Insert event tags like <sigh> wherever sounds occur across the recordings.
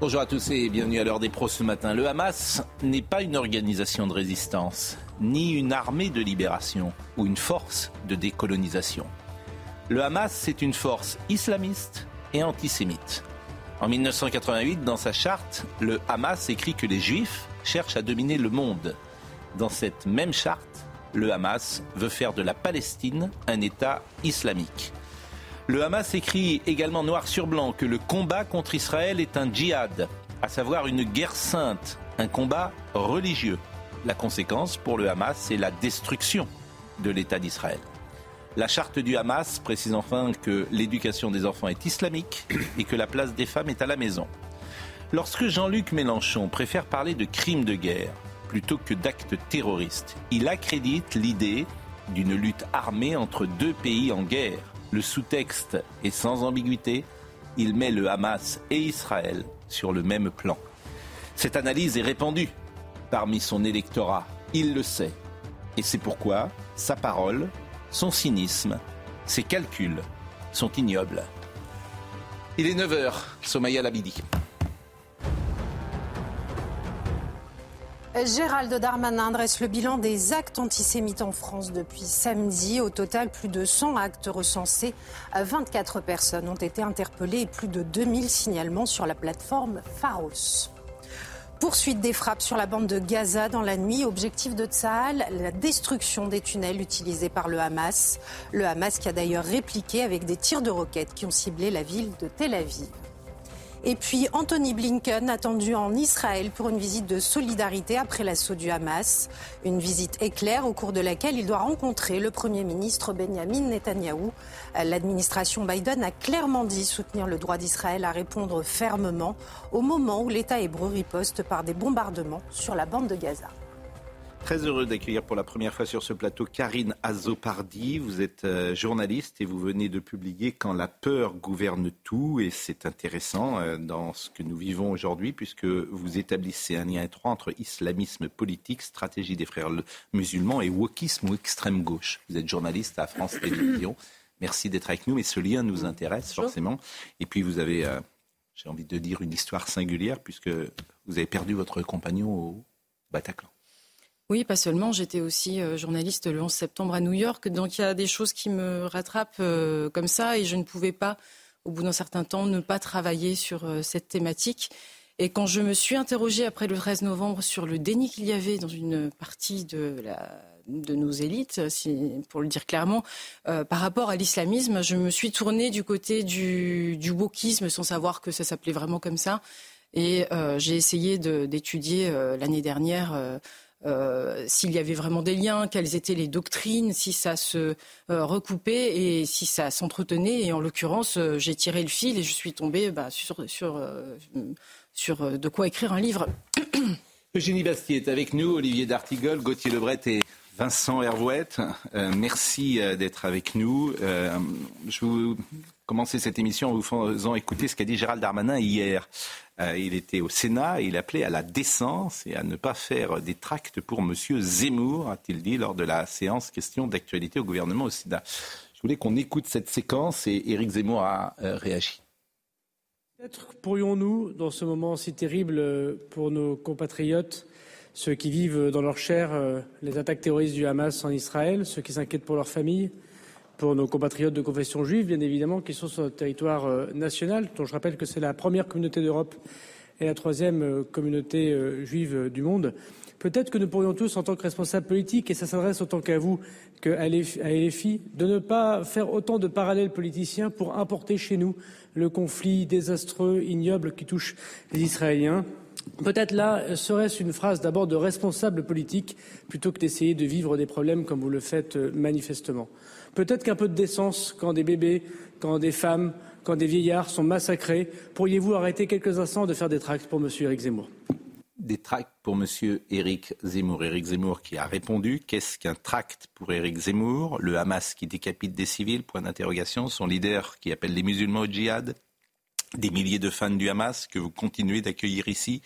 Bonjour à tous et bienvenue à l'heure des pros ce matin. Le Hamas n'est pas une organisation de résistance, ni une armée de libération ou une force de décolonisation. Le Hamas, c'est une force islamiste et antisémite. En 1988, dans sa charte, le Hamas écrit que les Juifs cherchent à dominer le monde. Dans cette même charte, le Hamas veut faire de la Palestine un État islamique. Le Hamas écrit également noir sur blanc que le combat contre Israël est un djihad, à savoir une guerre sainte, un combat religieux. La conséquence pour le Hamas, c'est la destruction de l'État d'Israël. La charte du Hamas précise enfin que l'éducation des enfants est islamique et que la place des femmes est à la maison. Lorsque Jean-Luc Mélenchon préfère parler de crimes de guerre plutôt que d'actes terroristes, il accrédite l'idée d'une lutte armée entre deux pays en guerre. Le sous-texte est sans ambiguïté, il met le Hamas et Israël sur le même plan. Cette analyse est répandue parmi son électorat, il le sait. Et c'est pourquoi sa parole, son cynisme, ses calculs sont ignobles. Il est 9h, Somaya Labidi. Gérald Darmanin dresse le bilan des actes antisémites en France depuis samedi. Au total, plus de 100 actes recensés. 24 personnes ont été interpellées et plus de 2000 signalements sur la plateforme Pharos. Poursuite des frappes sur la bande de Gaza dans la nuit. Objectif de Tsahal, la destruction des tunnels utilisés par le Hamas. Le Hamas qui a d'ailleurs répliqué avec des tirs de roquettes qui ont ciblé la ville de Tel Aviv. Et puis Anthony Blinken attendu en Israël pour une visite de solidarité après l'assaut du Hamas. Une visite éclair au cours de laquelle il doit rencontrer le Premier ministre Benjamin Netanyahou. L'administration Biden a clairement dit soutenir le droit d'Israël à répondre fermement au moment où l'État hébreu riposte par des bombardements sur la bande de Gaza. Très heureux d'accueillir pour la première fois sur ce plateau Karine Azopardi. Vous êtes euh, journaliste et vous venez de publier Quand la peur gouverne tout. Et c'est intéressant euh, dans ce que nous vivons aujourd'hui puisque vous établissez un lien étroit entre islamisme politique, stratégie des frères musulmans et wokisme ou extrême gauche. Vous êtes journaliste à France Télévisions. Merci d'être avec nous. Mais ce lien nous intéresse forcément. Et puis vous avez, euh, j'ai envie de dire, une histoire singulière puisque vous avez perdu votre compagnon au Bataclan. Oui, pas seulement. J'étais aussi euh, journaliste le 11 septembre à New York. Donc il y a des choses qui me rattrapent euh, comme ça et je ne pouvais pas, au bout d'un certain temps, ne pas travailler sur euh, cette thématique. Et quand je me suis interrogée après le 13 novembre sur le déni qu'il y avait dans une partie de, nos élites, pour le dire clairement, par rapport à l'islamisme, je me suis tournée du côté du, du wokisme sans savoir que ça s'appelait vraiment comme ça. Et j'ai essayé d'étudier l'année dernière euh, s'il y avait vraiment des liens, quelles étaient les doctrines, si ça se euh, recoupait et si ça s'entretenait. Et en l'occurrence, euh, j'ai tiré le fil et je suis tombée bah, sur, de quoi écrire un livre. <coughs> Eugénie Bastier est avec nous, Olivier D'Artigol, Gauthier Lebret et Vincent Hervouette. merci d'être avec nous. je vais commencer cette émission en vous faisant écouter ce qu'a dit Gérald Darmanin hier. Euh, il était au Sénat et il appelait à la décence et à ne pas faire des tracts pour M. Zemmour, a-t-il dit lors de la séance question d'actualité au gouvernement au Sénat. Je voulais qu'on écoute cette séquence et Éric Zemmour a euh, réagi. Peut-être pourrions-nous, dans ce moment si terrible euh, pour nos compatriotes, ceux qui vivent dans leur chair les attaques terroristes du Hamas en Israël, ceux qui s'inquiètent pour leurs familles, pour nos compatriotes de confession juive, bien évidemment, qui sont sur notre territoire euh, national, dont je rappelle que c'est la première communauté d'Europe et la troisième euh, communauté euh, juive du monde. Peut-être que nous pourrions tous, en tant que responsables politiques, et ça s'adresse autant qu'à vous qu'à LFI, de ne pas faire autant de parallèles politiciens pour importer chez nous le conflit désastreux, ignoble qui touche les Israéliens. Peut-être là serait-ce une phrase d'abord de responsable politique plutôt que d'essayer de vivre des problèmes comme vous le faites manifestement. Peut-être qu'un peu de décence quand des bébés, quand des femmes, quand des vieillards sont massacrés. Pourriez-vous arrêter quelques instants de faire des tracts pour M. Éric Zemmour? Des tracts pour M. Éric Zemmour. Éric Zemmour qui a répondu Qu'est-ce qu'un tract pour Éric Zemmour? Le Hamas qui décapite des civils? Point d'interrogation. Son leader qui appelle les musulmans au djihad? Des milliers de fans du Hamas que vous continuez d'accueillir ici?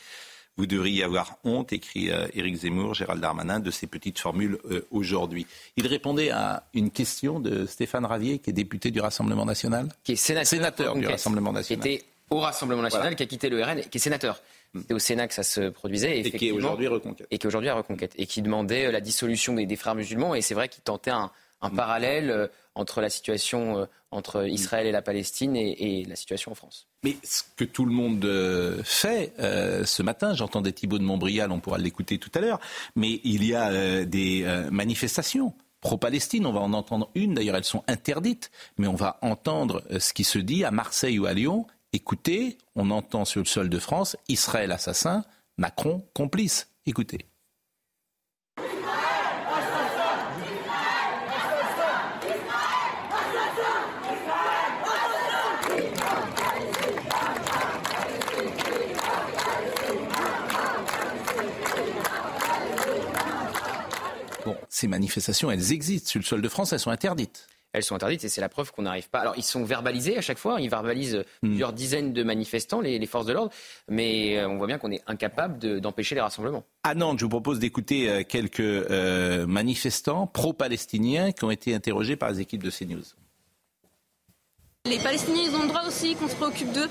Vous devriez avoir honte, écrit euh, Éric Zemmour, Gérald Darmanin, de ces petites formules euh, aujourd'hui. Il répondait à une question de Stéphane Ravier, qui est député du Rassemblement national. Qui est sénateur, du Rassemblement national. Qui était au Rassemblement national, qui a quitté le RN, qui est sénateur. C'était au Sénat que ça se produisait. Et, qui est aujourd'hui reconquête. Et qui aujourd'hui à reconquête. Et qui demandait euh, la dissolution des, frères musulmans. Et c'est vrai qu'il tentait un, un parallèle entre la situation entre Israël et la Palestine et, la situation en France. Mais ce que tout le monde euh, fait euh, ce matin, j'entendais Thibault de Montbrial, on pourra l'écouter tout à l'heure, mais il y a euh, des manifestations pro-Palestine. On va en entendre une, d'ailleurs elles sont interdites, mais on va entendre ce qui se dit à Marseille ou à Lyon. Écoutez, on entend sur le sol de France Israël assassin, Macron complice. Écoutez. Ces manifestations, elles existent. Sur le sol de France, elles sont interdites elles sont interdites et c'est la preuve qu'on n'arrive pas. Alors, ils sont verbalisés à chaque fois, ils verbalisent hmm. plusieurs dizaines de manifestants, les, forces de l'ordre, mais euh, on voit bien qu'on est incapable d'empêcher les rassemblements. À Nantes, je vous propose d'écouter euh, quelques euh, manifestants pro-palestiniens qui ont été interrogés par les équipes de CNews. Les Palestiniens, ils ont le droit aussi qu'on se préoccupe d'eux.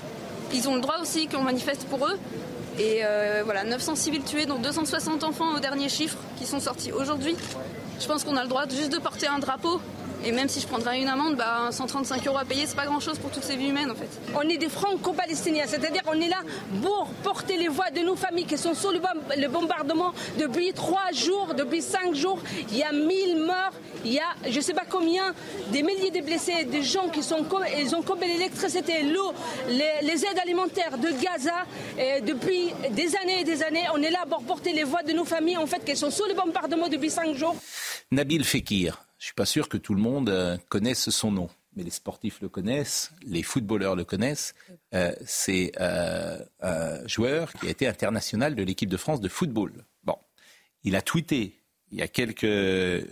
Ils ont le droit aussi qu'on manifeste pour eux. Et voilà, 900 civils tués, dont 260 enfants au dernier chiffre qui sont sortis aujourd'hui. Je pense qu'on a le droit juste de porter un drapeau et même si je prendrais une amende, bah, 135 euros à payer, c'est pas grand chose pour toutes ces vies humaines en fait. On est des franco-palestiniens, c'est-à-dire qu'on est là pour porter les voix de nos familles qui sont sous le, bombardement depuis trois jours, depuis cinq jours. Il y a 1000 morts, il y a je sais pas combien, des milliers de blessés, des gens qui sont, ils ont coupé l'électricité, l'eau, les, aides alimentaires de Gaza. Et depuis des années et des années, on est là pour porter les voix de nos familles en fait qui sont sous le bombardement depuis cinq jours. Nabil Fekir, je ne suis pas sûr que tout le monde euh, connaisse son nom, mais les sportifs le connaissent, les footballeurs le connaissent. Euh, c'est euh, un joueur qui a été international de l'équipe de France de football. Bon, il a tweeté il y a quelques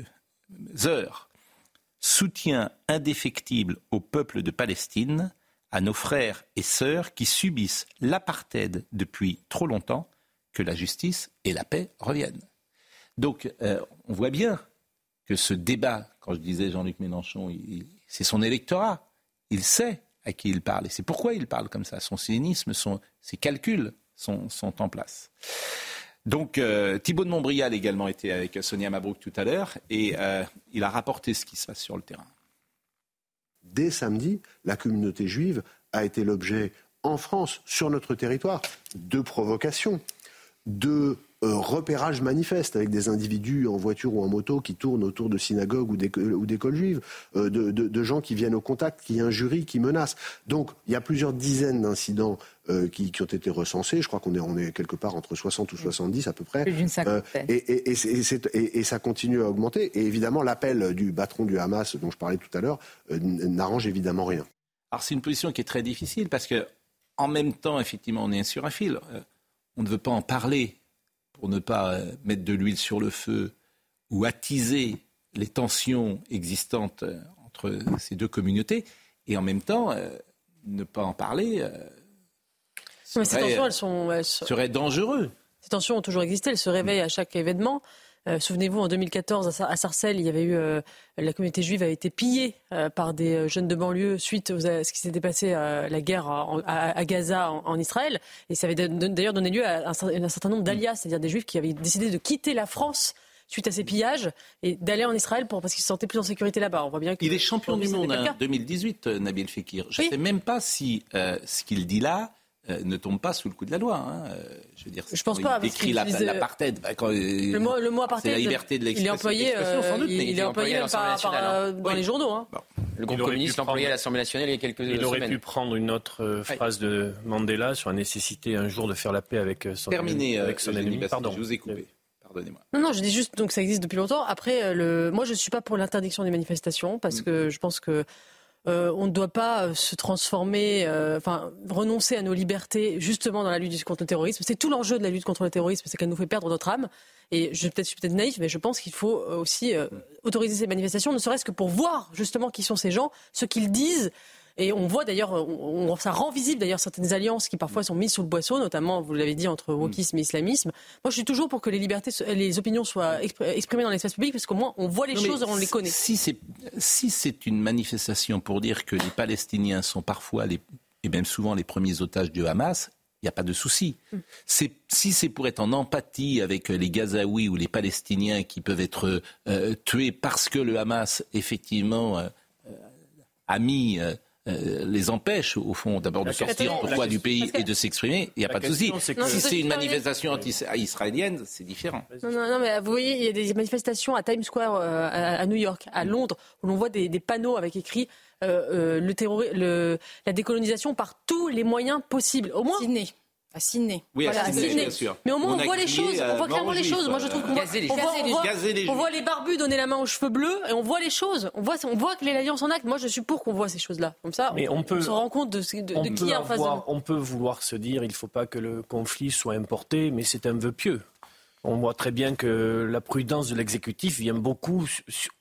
heures soutien indéfectible au peuple de Palestine, à nos frères et sœurs qui subissent l'apartheid depuis trop longtemps, que la justice et la paix reviennent. Donc, on voit bien que ce débat, quand je disais Jean-Luc Mélenchon, c'est son électorat. Il sait à qui il parle. Et c'est pourquoi il parle comme ça. Son cynisme, ses calculs sont, en place. Donc euh, Thibault de Montbrial également était avec Sonia Mabrouk tout à l'heure et euh, il a rapporté ce qui se passe sur le terrain. Dès samedi, la communauté juive a été l'objet en France, sur notre territoire, de provocations, de repérage manifeste avec des individus en voiture ou en moto qui tournent autour de synagogues ou d'écoles juives, euh, de, gens qui viennent au contact, qui injurient, qui menacent. Donc il y a plusieurs dizaines d'incidents euh, qui, ont été recensés. Je crois qu'on est, on est quelque part entre 60 ou 70 à peu près. et, et, ça continue à augmenter. Et évidemment, l'appel du patron du Hamas, dont je parlais tout à l'heure, n'arrange évidemment rien. Alors c'est une position qui est très difficile parce que en même temps, effectivement, on est sur un fil. on ne veut pas en parler pour ne pas mettre de l'huile sur le feu ou attiser les tensions existantes euh, entre ces deux communautés, et en même temps, euh, ne pas en parler serait, ces tensions, elles sont, serait dangereux. Ces tensions ont toujours existé, elles se réveillent à chaque événement. Euh, souvenez-vous, en 2014, à Sarcelles, il y avait eu euh, la communauté juive a été pillée euh, par des jeunes de banlieue suite à ce qui s'était passé la guerre à, Gaza en, Israël. Et ça avait d'ailleurs donné lieu à un, certain nombre d'alias, c'est-à-dire des juifs qui avaient décidé de quitter la France suite à ces pillages et d'aller en Israël pour, parce qu'ils se sentaient plus en sécurité là-bas. On voit bien Il est champion du monde en hein, 2018, Nabil Fekir. Je ne sais même pas si ce qu'il dit là euh, ne tombe pas sous le coup de la loi. Hein. Euh, je veux dire, je pense pas. Il décrit l'apartheid. Bah, le mot, le mot apartheid. C'est la liberté de l'expression. Il est employé, euh, il, il, est employé, par, par, dans les journaux. Hein. Le groupe communiste l'a employé à l'Assemblée nationale il y a quelques semaines. Il aurait pu prendre une autre phrase de Mandela sur la nécessité un jour de faire la paix avec son, Terminé, avec son ennemi. Pardon, je vous ai coupé. Pardonnez-moi. Non, non, je dis juste donc ça existe depuis longtemps. Après, le... moi, je ne suis pas pour l'interdiction des manifestations parce mm. que je pense que euh, on ne doit pas se transformer, euh, enfin renoncer à nos libertés justement dans la lutte contre le terrorisme. C'est tout l'enjeu de la lutte contre le terrorisme, c'est qu'elle nous fait perdre notre âme. Et je, peut-être, suis peut-être naïf, mais je pense qu'il faut aussi autoriser ces manifestations, ne serait-ce que pour voir justement qui sont ces gens, ce qu'ils disent, et on voit d'ailleurs, ça rend visible d'ailleurs certaines alliances qui parfois sont mises sous le boisseau, notamment, vous l'avez dit, entre wokisme et islamisme. Moi, je suis toujours pour que les libertés, les opinions soient exprimées dans l'espace public, parce qu'au moins on voit les choses et on les connaît. Si c'est si une manifestation pour dire que les Palestiniens sont parfois les, et même souvent les premiers otages du Hamas, il n'y a pas de souci. Si c'est pour être en empathie avec les Gazaouis ou les Palestiniens qui peuvent être euh, tués parce que le Hamas, effectivement, euh, euh, a mis euh, les empêche, au fond, d'abord de sortir pourquoi du pays et de s'exprimer, il n'y a pas de souci. Si c'est une manifestation anti-israélienne, c'est différent. Non, non, mais vous voyez, il y a des manifestations à Times Square, euh, à, New York, à Londres, où l'on voit des, panneaux avec écrit euh, le, la décolonisation par tous les moyens possibles. Au moins. À Sydney. Oui, à Sydney, bien sûr. Mais au moins, on, voit les choses. On voit clairement les choses. Moi, je trouve qu'on voit, les, on, voit, les barbus donner la main aux cheveux bleus et on voit les choses. On voit, on voit que l'alliance en acte. Moi, je suis pour qu'on voit ces choses-là. Comme ça, Mais on, peut, se rend compte de, de, qui est en face de nous. On peut vouloir se dire il ne faut pas que le conflit soit importé, mais c'est un vœu pieux. On voit très bien que la prudence de l'exécutif vient beaucoup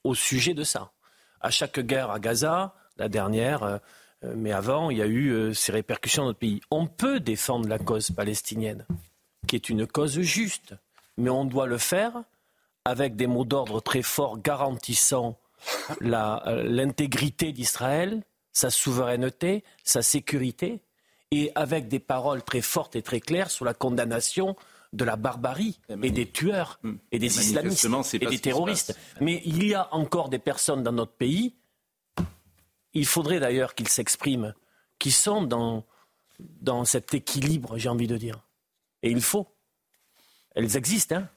au sujet de ça. À chaque guerre à Gaza, la dernière, euh, euh, mais avant, il y a eu euh, ces répercussions dans notre pays. On peut défendre la cause palestinienne, qui est une cause juste, mais on doit le faire avec des mots d'ordre très forts garantissant euh, l'intégrité d'Israël, sa souveraineté, sa sécurité, et avec des paroles très fortes et très claires sur la condamnation de la barbarie et des tueurs hmm. et des islamistes et des terroristes. Mais il y a encore des personnes dans notre pays il faudrait d'ailleurs qu'ils s'expriment, qu'ils sont dans, dans cet équilibre, j'ai envie de dire. Et il faut. Elles existent. Hein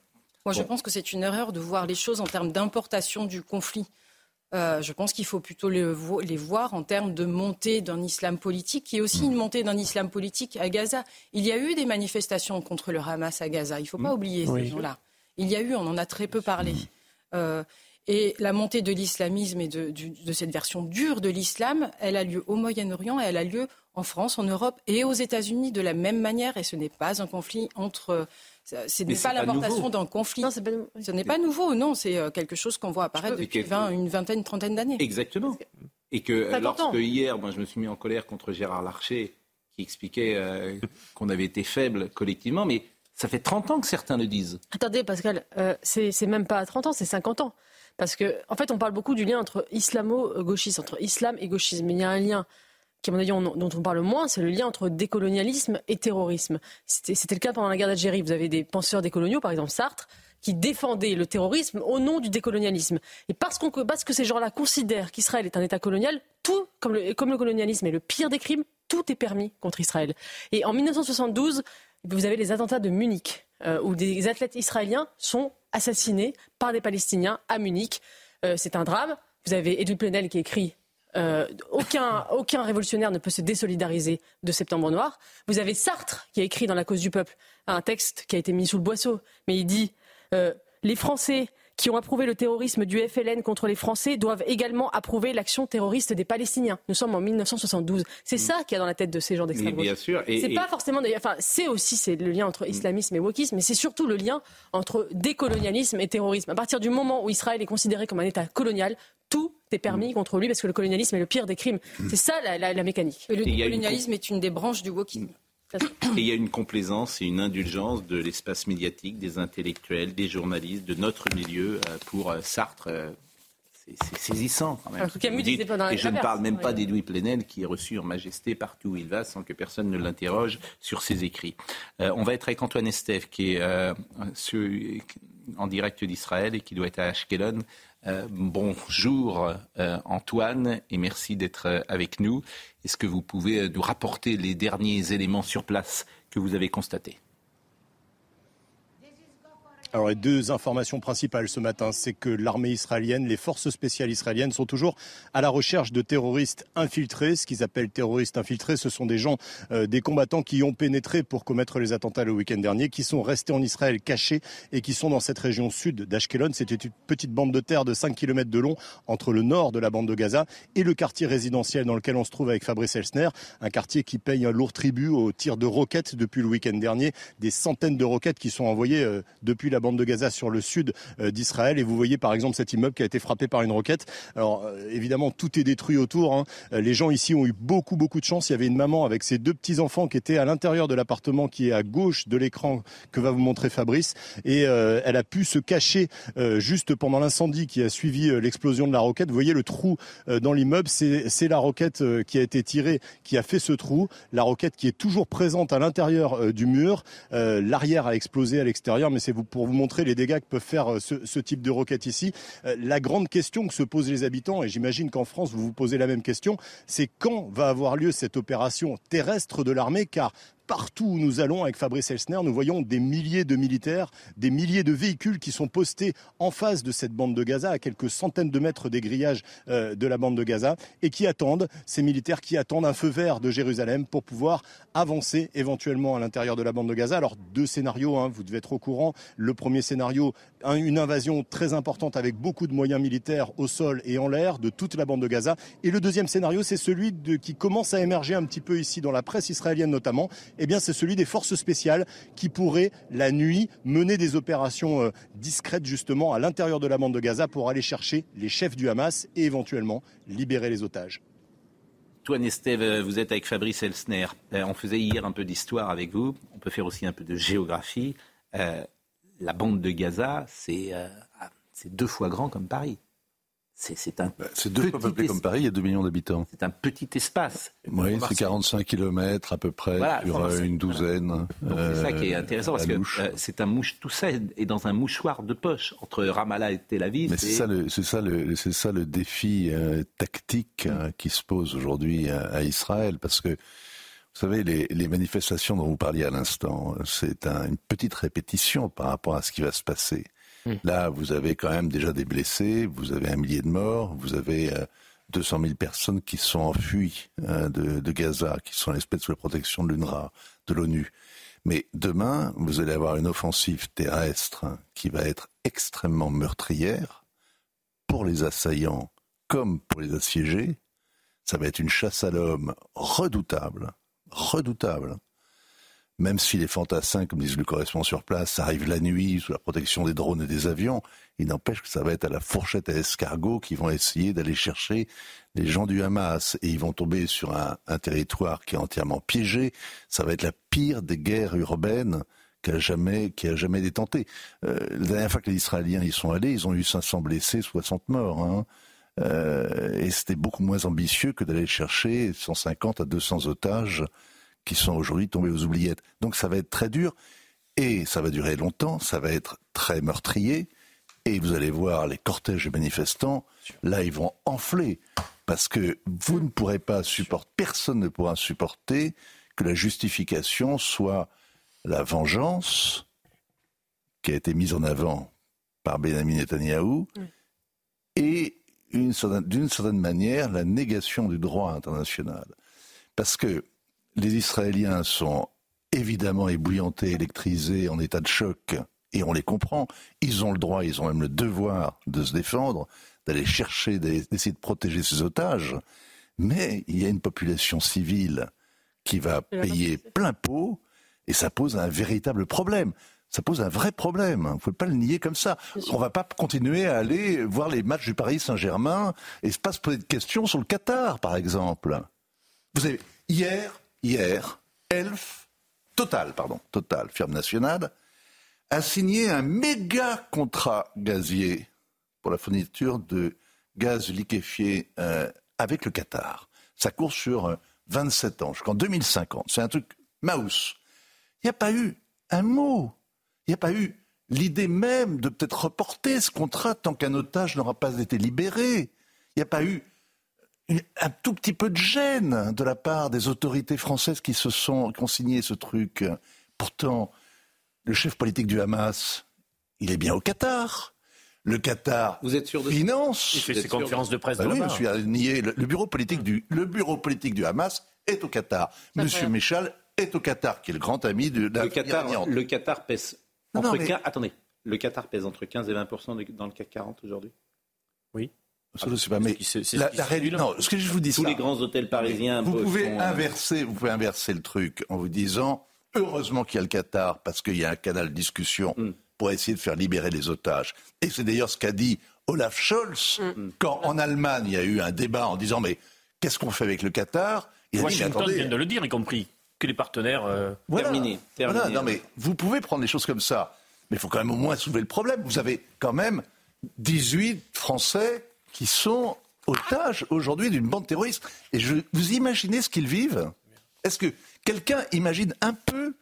Moi, je pense que c'est une erreur de voir les choses en termes d'importation du conflit. Euh, je pense qu'il faut plutôt les, voir en termes de montée d'un islam politique, qui est aussi une montée d'un islam politique à Gaza. Il y a eu des manifestations contre le Hamas à Gaza. Il ne faut pas oublier ces gens-là. Il y a eu, on en a très peu parlé. Euh, et la montée de l'islamisme et de, cette version dure de l'islam, elle a lieu au Moyen-Orient et elle a lieu en France, en Europe et aux États-Unis de la même manière. Et ce n'est pas un conflit entre. Ce n'est pas l'importation d'un conflit. Non, pas... Ce n'est pas nouveau, non. C'est euh, quelque chose qu'on voit apparaître depuis une vingtaine, une trentaine d'années. Exactement. Et que lorsque hier, moi, je me suis mis en colère contre Gérard Larcher, qui expliquait euh, qu'on avait été faible collectivement, mais ça fait 30 ans que certains le disent. Attendez, Pascal, euh, c'est même pas 30 ans, c'est 50 ans. Parce qu'en en fait, on parle beaucoup du lien entre islamo-gauchisme, entre islam et gauchisme. Mais il y a un lien qui, à mon avis, dont on parle moins, c'est le lien entre décolonialisme et terrorisme. C'était le cas pendant la guerre d'Algérie. Vous avez des penseurs décoloniaux, par exemple Sartre, qui défendaient le terrorisme au nom du décolonialisme. Et parce, qu'on, parce que ces gens-là considèrent qu'Israël est un État colonial, tout, comme le, comme le colonialisme est le pire des crimes, tout est permis contre Israël. Et en 1972, vous avez les attentats de Munich, euh, où des athlètes israéliens sont assassinés par des Palestiniens à Munich. Euh, c'est un drame. Vous avez Edwin Plenel qui écrit euh, aucun, aucun révolutionnaire ne peut se désolidariser de Septembre Noir. Vous avez Sartre qui a écrit dans La cause du peuple un texte qui a été mis sous le boisseau, mais il dit les Français qui ont approuvé le terrorisme du FLN contre les Français doivent également approuver l'action terroriste des Palestiniens. Nous sommes en 1972. C'est mm. ça qu'il y a dans la tête de ces gens d'extrême droite. Bien sûr. C'est pas forcément enfin, c'est aussi c'est le lien entre islamisme et wokisme, mais c'est surtout le lien entre décolonialisme et terrorisme. À partir du moment où Israël est considéré comme un État colonial, tout est permis mm. contre lui parce que le colonialisme est le pire des crimes. Mm. C'est ça la, mécanique. Et le décolonialisme est une des branches du wokisme. Et il y a une complaisance et une indulgence de l'espace médiatique, des intellectuels, des journalistes, de notre milieu euh, pour euh, Sartre. Euh, c'est saisissant quand même. et je ne parle même pas d'Edoui Plenel qui est reçu en majesté partout où il va sans que personne ne l'interroge sur ses écrits. on va être avec Antoine Estève qui est en direct d'Israël et qui doit être à Ashkelon. Bonjour Antoine et merci d'être avec nous. Est-ce que vous pouvez euh, nous rapporter les derniers éléments sur place que vous avez constatés? Alors les deux informations principales ce matin, c'est que l'armée israélienne, les forces spéciales israéliennes sont toujours à la recherche de terroristes infiltrés. Ce qu'ils appellent terroristes infiltrés, ce sont des gens, euh, des combattants qui ont pénétré pour commettre les attentats le week-end dernier, qui sont restés en Israël cachés et qui sont dans cette région sud d'Ashkelon. C'était une petite bande de terre de 5 km de long entre le nord de la bande de Gaza et le quartier résidentiel dans lequel on se trouve avec Fabrice Elsner, un quartier qui paye un lourd tribut aux tirs de roquettes depuis le week-end dernier, des centaines de roquettes qui sont envoyées euh, depuis la bande de Gaza sur le sud euh, d'Israël. Et vous voyez par exemple cet immeuble qui a été frappé par une roquette. Alors euh, évidemment, tout est détruit autour. Hein. Euh, les gens ici ont eu beaucoup, beaucoup de chance. Il y avait une maman avec ses deux petits-enfants qui étaient à l'intérieur de l'appartement qui est à gauche de l'écran que va vous montrer Fabrice. Et elle a pu se cacher juste pendant l'incendie qui a suivi l'explosion de la roquette. Vous voyez le trou dans l'immeuble, c'est la roquette qui a été tirée qui a fait ce trou. La roquette qui est toujours présente à l'intérieur du mur. L'arrière a explosé à l'extérieur, mais c'est pour vous montrer les dégâts que peuvent faire euh, ce, type de roquette ici. Euh, la grande question que se posent les habitants, et j'imagine qu'en France vous vous posez la même question, c'est quand va avoir lieu cette opération terrestre de l'armée, car partout où nous allons avec Fabrice Elsner, nous voyons des milliers de militaires, des milliers de véhicules qui sont postés en face de cette bande de Gaza, à quelques centaines de mètres des grillages euh, de la bande de Gaza, et qui attendent, ces militaires qui attendent un feu vert de Jérusalem pour pouvoir avancer éventuellement à l'intérieur de la bande de Gaza. Alors deux scénarios, hein, vous devez être au courant. Le premier scénario, une invasion très importante avec beaucoup de moyens militaires au sol et en l'air de toute la bande de Gaza. Et le deuxième scénario, c'est celui qui commence à émerger un petit peu ici dans la presse israélienne notamment, eh bien, c'est celui des forces spéciales qui pourraient, la nuit, mener des opérations euh, discrètes, justement, à l'intérieur de la bande de Gaza pour aller chercher les chefs du Hamas et éventuellement libérer les otages. Toi, Nestève, euh, vous êtes avec Fabrice Elsner. Euh, on faisait hier un peu d'histoire avec vous. On peut faire aussi un peu de géographie. la bande de Gaza, c'est deux fois grand comme Paris. C'est un. Bah, c'est deux fois peuplé comme Paris, il y a 2 millions d'habitants. C'est un petit espace. Oui, c'est 45 km à peu près, sur euh, une douzaine. c'est ça qui est euh, intéressant, parce que euh, c'est un mouche, tout ça est dans un mouchoir de poche entre Ramallah et Tel Aviv. Mais c'est ça, le, ça, ça défi tactique hein, qui se pose aujourd'hui à, Israël, parce que. Vous savez, les, les, manifestations dont vous parliez à l'instant, c'est une petite répétition par rapport à ce qui va se passer. Hmm. Là, vous avez quand même déjà des blessés, vous avez un millier de morts, vous avez 200 euh, 000 personnes qui sont enfuies hein, de, Gaza, qui sont l'espèce sous la protection de l'UNRWA, de l'ONU. Mais demain, vous allez avoir une offensive terrestre qui va être extrêmement meurtrière pour les assaillants comme pour les assiégés. Ça va être une chasse à l'homme redoutable, redoutable même si les fantassins, comme disent le correspondant sur place, arrivent la nuit sous la protection des drones et des avions, il n'empêche que ça va être à la fourchette à escargot qui vont essayer d'aller chercher les gens du Hamas et ils vont tomber sur un, territoire qui est entièrement piégé. Ça va être la pire des guerres urbaines qui a jamais, qui a jamais été tentée. Euh, la dernière fois que les Israéliens y sont allés, ils ont eu 500 blessés, 60 morts. Hein. Euh, et c'était beaucoup moins ambitieux que d'aller chercher 150 à 200 otages qui sont aujourd'hui tombés aux oubliettes. Donc ça va être très dur et ça va durer longtemps, ça va être très meurtrier et vous allez voir les cortèges de manifestants, là ils vont enfler parce que vous ne pourrez pas supporter, personne ne pourra supporter que la justification soit la vengeance qui a été mise en avant par Benjamin Netanyahou et d'une certaine manière la négation du droit international. Parce que les Israéliens sont évidemment ébouillantés, électrisés, en état de choc, et on les comprend. Ils ont le droit, ils ont même le devoir de se défendre, d'aller chercher, d'essayer de protéger ces otages. Mais il y a une population civile qui va payer plein pot, et ça pose un véritable problème. Ça pose un vrai problème. Il ne faut pas le nier comme ça. On ne va pas continuer à aller voir les matchs du Paris Saint-Germain et se pas se poser de questions sur le Qatar, par exemple. Vous avez hier, hier, Elf, Total, pardon, Total, firme nationale, a signé un méga contrat gazier pour la fourniture de gaz liquéfié euh, avec le Qatar. Ça court sur 27 euh, ans, jusqu'en 2050. C'est un truc mouse. Il n'y a pas eu un mot. Il n'y a pas eu l'idée même de peut-être reporter ce contrat tant qu'un otage n'aura pas été libéré. Il n'y a pas eu un tout petit peu de gêne de la part des autorités françaises qui se sont signé ce truc. Pourtant, le chef politique du Hamas, il est bien au Qatar. Le Qatar Vous êtes sûr de finance. Il fait ses conférences de presse Bah de oui, je suis à nier. Le, le bureau politique du, le bureau politique du Hamas est au Qatar. Monsieur incroyable. Michel est au Qatar, qui est le grand ami de la Le Qatar, iranienne. le Qatar pèse Non, entre non, mais- 15 attendez, le Qatar pèse entre 15 et 20 de- dans le CAC 40 aujourd'hui? Oui. Pas, mais la, la non, ce que je vous dis Tous ça, les grands hôtels parisiens vous pouvez euh, inverser, vous pouvez inverser le truc en vous disant heureusement qu'il y a le Qatar parce qu'il y a un canal de discussion Mm. pour essayer de faire libérer les otages. Et c'est d'ailleurs ce qu'a dit Olaf Scholz Mm. quand en Allemagne il y a eu un débat en disant mais qu'est-ce qu'on fait avec le Qatar? Il Washington attendez, vient de le dire, y compris que les partenaires. euh, voilà. Terminé, Voilà, terminé. non, mais vous pouvez prendre les choses comme ça, mais il faut quand même au moins soulever le problème. Vous avez quand même 18 Français qui sont otages aujourd'hui d'une bande terroriste. Et je, vous imaginez ce qu'ils vivent? Est-ce que quelqu'un imagine un peu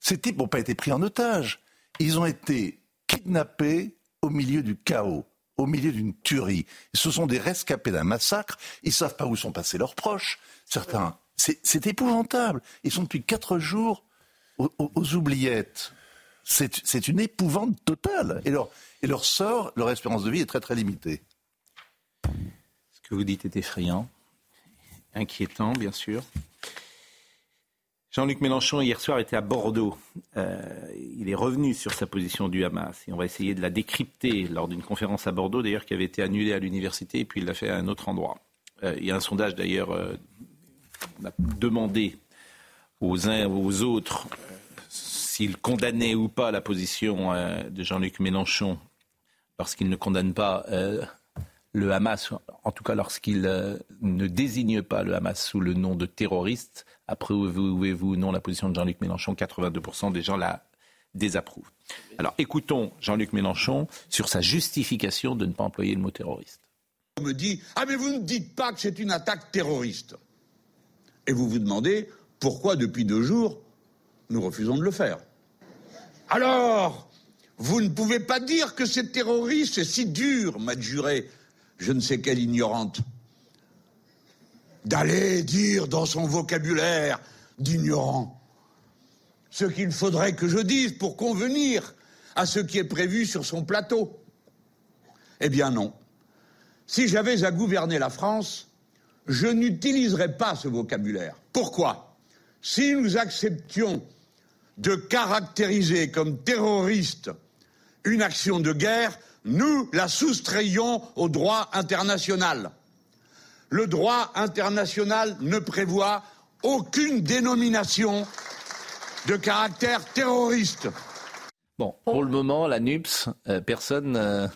Ces types n'ont pas été pris en otage? Ils ont été kidnappés au milieu du chaos, au milieu d'une tuerie. Ce sont des rescapés d'un massacre. Ils ne savent pas où sont passés leurs proches. Certains, c'est épouvantable. Ils sont depuis quatre jours aux, oubliettes. C'est une épouvante totale. Et leur sort, leur espérance de vie est très très limitée. Que vous dites est effrayant, inquiétant, bien sûr. Jean-Luc Mélenchon, hier soir, était à Bordeaux. Euh, il est revenu sur sa position du Hamas et on va essayer de la décrypter lors d'une conférence à Bordeaux, d'ailleurs, qui avait été annulée à l'université et puis il l'a fait à un autre endroit. Euh, il y a un sondage, d'ailleurs, euh, on a demandé aux uns ou aux autres s'ils condamnaient ou pas la position de Jean-Luc Mélenchon parce qu'il ne condamne pas le Hamas, en tout cas lorsqu'il euh, ne désigne pas le Hamas sous le nom de terroriste. Approuvez-vous ou non la position de Jean-Luc Mélenchon 82% des gens la désapprouvent. Alors écoutons Jean-Luc Mélenchon sur sa justification de ne pas employer le mot terroriste. On me dit Ah, mais vous ne dites pas que c'est une attaque terroriste. Et vous vous demandez pourquoi, depuis deux jours, nous refusons de le faire. Alors, vous ne pouvez pas dire que c'est terroriste, c'est si dur, m'a juré je ne sais quelle ignorante. D'aller dire dans son vocabulaire d'ignorant ce qu'il faudrait que je dise pour convenir à ce qui est prévu sur son plateau. Eh bien non. Si j'avais à gouverner la France, je n'utiliserais pas ce vocabulaire. Pourquoi? Si nous acceptions de caractériser comme terroriste une action de guerre, nous la soustrayons au droit international. Le droit international ne prévoit aucune dénomination de caractère terroriste. Bon, pour le moment, la NUPS, euh, personne. euh,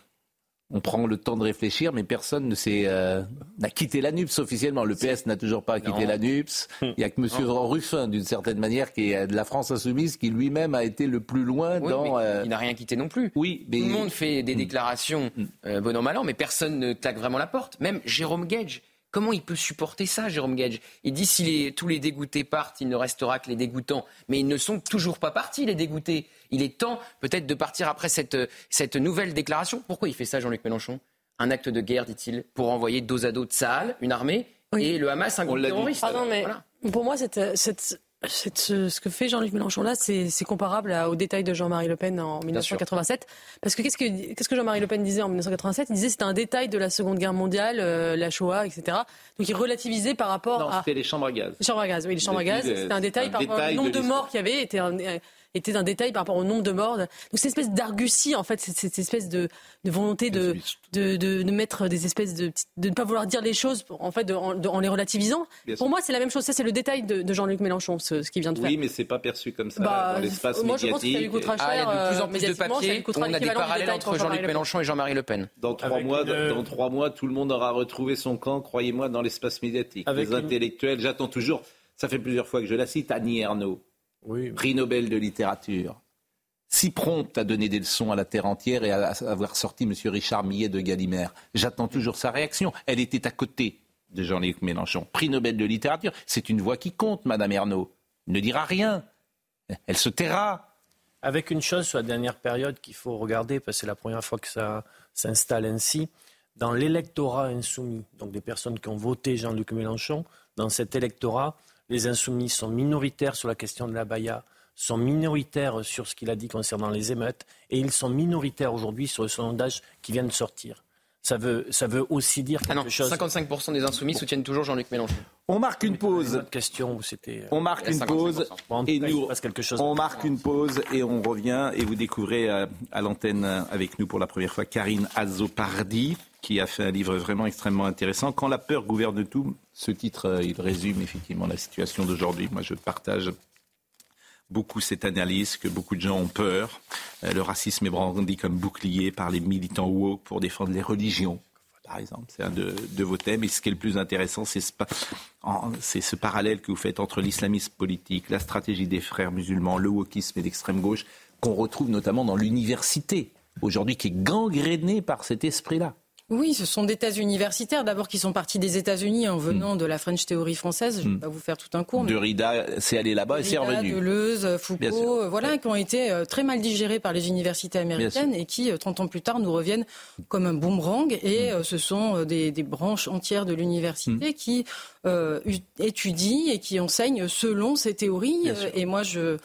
on prend le temps de réfléchir, mais personne ne s'est euh, n'a quitté la NUPS officiellement. Le PS n'a toujours pas quitté Non. la NUPS. Il n'y a que M. Ruffin, d'une certaine manière, qui est de la France insoumise, qui lui-même a été le plus loin Oui, dans. euh, Il n'a rien quitté non plus. Oui, mais Tout le monde fait des Mm. déclarations euh, bon an mal an, mais personne ne claque vraiment la porte. Même Jérôme Gage. Comment il peut supporter ça, Jérôme Gage? Il dit si les- tous les dégoûtés partent, il ne restera que les dégoûtants. Mais ils ne sont toujours pas partis, les dégoûtés. Il est temps peut-être de partir après cette, cette nouvelle déclaration. Pourquoi il fait ça, Jean-Luc Mélenchon? Un acte de guerre, dit-il, pour envoyer dos à dos Tsahal, une armée, et le Hamas, un groupe terroriste. Ah non, mais Voilà. pour moi, cette- ce ce que fait Jean-Luc Mélenchon là, c'est comparable à- au détail de Jean-Marie Le Pen en 1987. Parce que qu'est-ce que, Jean-Marie Le Pen disait en 1987 Il disait que c'était un détail de la Seconde Guerre mondiale, euh, la Shoah, etc. Donc il relativisait par rapport non, à. c'était les chambres à gaz. Les chambres à gaz, oui, les chambres à gaz. C'était un détail un par rapport au nombre de morts qu'il y avait, était un, était un détail par rapport au nombre de morts. Donc c'est une espèce d'argutie, en fait, cette, cette espèce de, de volonté de, de, de, de mettre des espèces de, de ne pas vouloir dire les choses, en fait, de- en, de- en les relativisant. Bien Pour sûr. moi, c'est la même chose. Ça, c'est le détail de, de Jean-Luc Mélenchon, ce, ce qu'il vient de faire. Oui, mais c'est pas perçu comme ça Bah, dans l'espace moi, je pense que ça lui médiatique. coûtera cher. Ah, il y a de plus euh, en plus de papiers. On a des parallèles entre Jean-Luc. Mélenchon et Jean-Marie Le Pen. Dans trois, mois, une- dans, dans trois mois, tout le monde aura retrouvé son camp, croyez-moi, dans l'espace médiatique. Avec Les une- intellectuels, j'attends toujours, ça fait plusieurs fois que je la cite, Annie Ernaux, Oui. prix Nobel de littérature. Si prompte à donner des leçons à la terre entière et à avoir sorti M. Richard Millet de Gallimard. J'attends toujours sa réaction. Elle était à côté de Jean-Luc Mélenchon. Prix Nobel de littérature, c'est une voix qui compte, Madame Ernaux. Ne dira rien. Elle se taira. Avec une chose sur la dernière période qu'il faut regarder, parce que c'est la première fois que ça s'installe ainsi, dans l'électorat insoumis, donc des personnes qui ont voté Jean-Luc Mélenchon, dans cet électorat, les insoumis sont minoritaires sur la question de la Baïa, sont minoritaires sur ce qu'il a dit concernant les émeutes et ils sont minoritaires aujourd'hui sur le sondage qui vient de sortir. Ça veut, ça veut aussi dire ah quelque chose. 55% des insoumis soutiennent toujours Jean-Luc Mélenchon. On marque une pause. question c'était. On marque une pause et nous quelque chose on marque une pause et on revient et vous découvrez à, à l'antenne avec nous pour la première fois Karine Azopardi qui a fait un livre vraiment extrêmement intéressant. Quand la peur gouverne tout, ce titre euh, il résume effectivement la situation d'aujourd'hui. Moi je partage beaucoup cette analyse que beaucoup de gens ont peur. Euh, le racisme est brandi comme bouclier par les militants woke pour défendre les religions. Par exemple, c'est un de, vos thèmes. Et ce qui est le plus intéressant, c'est ce, ce, parallèle que vous faites entre l'islamisme politique, la stratégie des frères musulmans, le wokisme et l'extrême gauche, qu'on retrouve notamment dans l'université, aujourd'hui, qui est gangrénée par cet esprit-là. Oui, ce sont des thèses universitaires, d'abord qui sont partis des États-Unis en venant mm. de la French Theory française. Je ne vais mm. pas vous faire tout un cours. De Rida, c'est allé là-bas et c'est revenu. Deleuze, Foucault, euh, voilà, qui ont été euh, très mal digérés par les universités américaines et qui, 30 euh, ans plus tard, nous reviennent comme un boomerang. Et mm. ce sont des, des, branches entières de l'université qui étudient et qui enseignent selon ces théories. Et moi, je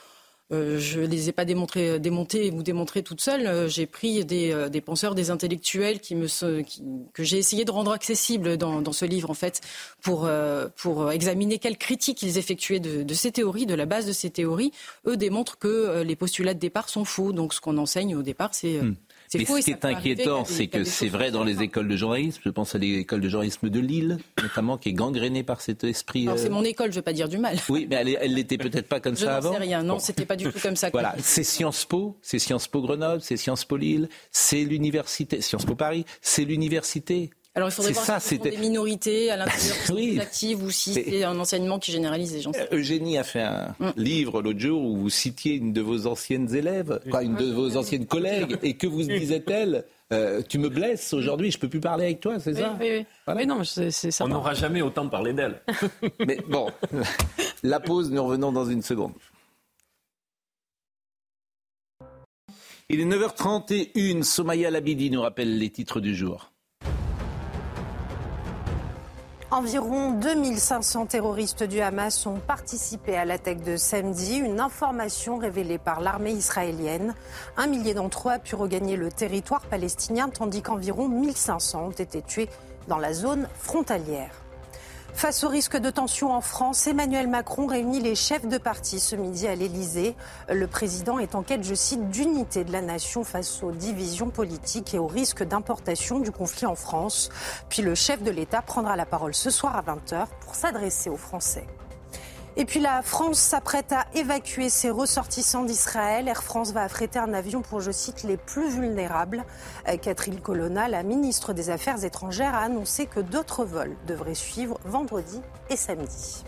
euh, je ne les ai pas démontrés, démontés ou démontrés toute seule. Euh, j'ai pris des, euh, des, penseurs, des intellectuels qui me, qui, que j'ai essayé de rendre accessibles dans, dans, ce livre, en fait, pour, pour examiner quelles critiques ils effectuaient de, de, ces théories, de la base de ces théories. Eux démontrent que les postulats de départ sont faux. Donc, ce qu'on enseigne au départ, c'est hmm. Mais ce qui est inquiétant, c'est que c'est vrai dans les écoles de journalisme. Je pense à l'école de journalisme de Lille, notamment, qui est gangrénée par cet esprit. C'est mon école, je ne veux pas dire du mal. Oui, mais elle l'était peut-être pas comme ça avant. Je sais rien. Non, c'était pas du tout comme ça. Voilà, c'est Sciences Po, c'est Sciences Po Grenoble, c'est Sciences Po Lille, c'est l'université, Sciences Po Paris, c'est l'université. Alors il faudrait voir ça, si des minorités à l'intérieur <laughs> oui. actives ou si c'est un enseignement qui généralise les gens. Euh, Eugénie a fait un mm. livre l'autre jour où vous citiez une de vos anciennes élèves, quoi, une de vos anciennes collègues, et que vous disait-elle euh, tu me blesses aujourd'hui, je peux plus parler avec toi, c'est ça Oui, oui. non, c'est ça. On n'aura jamais autant parlé d'elle. <laughs> mais bon, <laughs> la pause, nous revenons dans une seconde. Il est 9h31, Somaya Labidi nous rappelle les titres du jour. Environ 2500 terroristes du Hamas ont participé à l'attaque de samedi, une information révélée par l'armée israélienne. Un millier d'entre eux a pu regagner le territoire palestinien, tandis qu'environ 1500 ont été tués dans la zone frontalière. Face au risque de tension en France, Emmanuel Macron réunit les chefs de parti ce midi à l'Elysée. Le président est en quête, je cite, d'unité de la nation face aux divisions politiques et au risque d'importation du conflit en France. Puis le chef de l'État prendra la parole ce soir à 20h pour s'adresser aux Français. Et puis la France s'apprête à évacuer ses ressortissants d'Israël. Air France va affréter un avion pour, je cite, les plus vulnérables. Euh, Catherine Colonna, la ministre des Affaires étrangères, a annoncé que d'autres vols devraient suivre vendredi et samedi.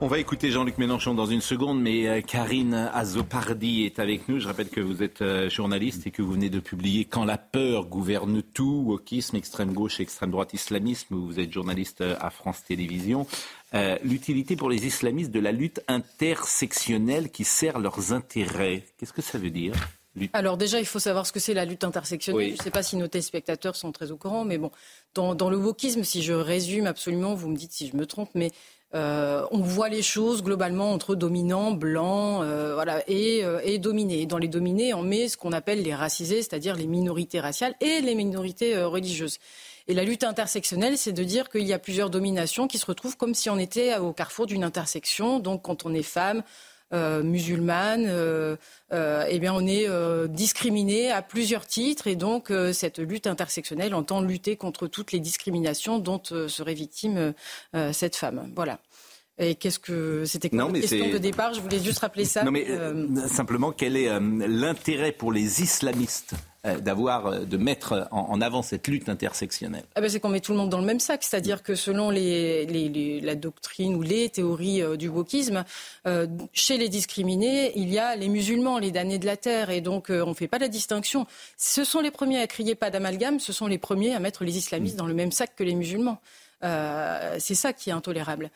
On va écouter Jean-Luc Mélenchon dans une seconde, mais euh, Karine Azopardi est avec nous. Je rappelle que vous êtes euh, journaliste et que vous venez de publier Quand la peur gouverne tout, wokisme, extrême gauche, extrême droite, islamisme. Vous êtes journaliste à France Télévisions. L'utilité pour les islamistes de la lutte intersectionnelle qui sert leurs intérêts. Qu'est-ce que ça veut dire alors déjà, il faut savoir ce que c'est la lutte intersectionnelle. Je ne sais pas si nos téléspectateurs sont très au courant, mais bon, dans, dans, le wokisme, si je résume absolument, vous me dites si je me trompe, mais euh, on voit les choses globalement entre dominants, blancs, euh, voilà, et, euh, et, dominés. dans les dominés, on met ce qu'on appelle les racisés, c'est-à-dire les minorités raciales et les minorités religieuses. Et la lutte intersectionnelle, c'est de dire qu'il y a plusieurs dominations qui se retrouvent comme si on était au carrefour d'une intersection. Donc, quand on est femme, euh, musulmane, euh, euh, eh bien on est discriminé à plusieurs titres et donc cette lutte intersectionnelle entend lutter contre toutes les discriminations dont serait victime cette femme. Voilà. Et qu'est-ce que c'était une question de départ? Je voulais juste rappeler ça. Non mais simplement quel est l'intérêt pour les islamistes? D'avoir, euh, de mettre en, avant cette lutte intersectionnelle ah ben C'est qu'on met tout le monde dans le même sac, c'est-à-dire que selon les, la doctrine ou les théories euh, du wokisme, chez les discriminés, il y a les musulmans, les damnés de la terre, et donc on ne fait pas la distinction. Ce sont les premiers à crier pas d'amalgame, ce sont les premiers à mettre les islamistes dans le même sac que les musulmans. c'est ça qui est intolérable.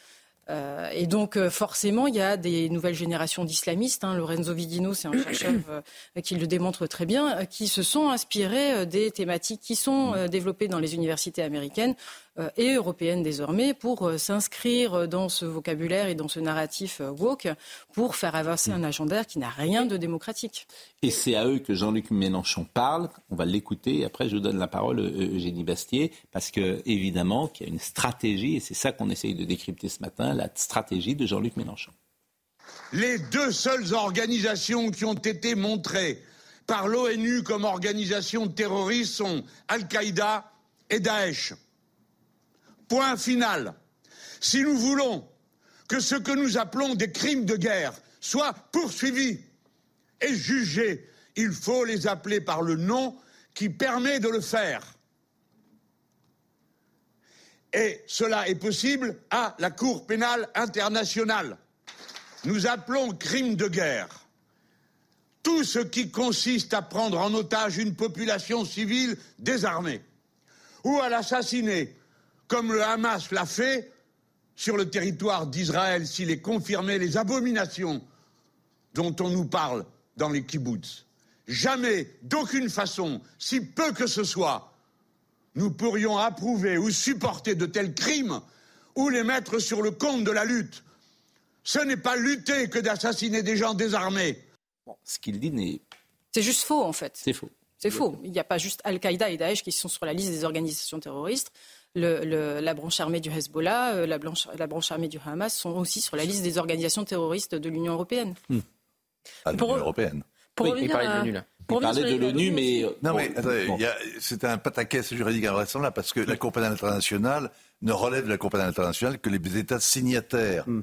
Euh, et donc, euh, forcément, il y a des nouvelles générations d'islamistes. Hein. Lorenzo Vidino, c'est un chercheur <coughs> euh, qui le démontre très bien, qui se sont inspirés des thématiques qui sont développées dans les universités américaines euh, et européenne désormais pour euh, s'inscrire dans ce vocabulaire et dans ce narratif euh, woke pour faire avancer un agenda qui n'a rien de démocratique. Et c'est à eux que Jean-Luc Mélenchon parle. On va l'écouter. Et après, je vous donne la parole, Eugénie Bastier, parce que évidemment qu'il y a une stratégie, et c'est ça qu'on essaye de décrypter ce matin, la stratégie de Jean-Luc Mélenchon. Les deux seules organisations qui ont été montrées par l'ONU comme organisations terroristes sont Al-Qaïda et Daesh. Point final. Si nous voulons que ce que nous appelons des crimes de guerre soient poursuivis et jugés, il faut les appeler par le nom qui permet de le faire. Et cela est possible à la Cour pénale internationale. Nous appelons crimes de guerre tout ce qui consiste à prendre en otage une population civile désarmée ou à l'assassiner, comme le Hamas l'a fait sur le territoire d'Israël s'il est confirmé les abominations dont on nous parle dans les kibbutz. Jamais, d'aucune façon, si peu que ce soit, nous pourrions approuver ou supporter de tels crimes ou les mettre sur le compte de la lutte. Ce n'est pas lutter que d'assassiner des gens désarmés ce qu'il dit n'est. C'est juste faux, en fait. C'est faux. C'est faux. Il n'y a pas juste Al-Qaïda et Daesh qui sont sur la liste des organisations terroristes. La branche armée du Hezbollah, euh, la, la, branche armée du Hamas sont aussi sur la liste des organisations terroristes de l'Union européenne. Hmm. Ah, l'Union européenne. Pour oui, il parlait de l'ONU, là. Pour il parlait de l'ONU, mais... Non, mais c'est un pataquès juridique invraisemblable parce que la Cour pénale internationale ne relève de la Cour pénale internationale que les États signataires. Hmm.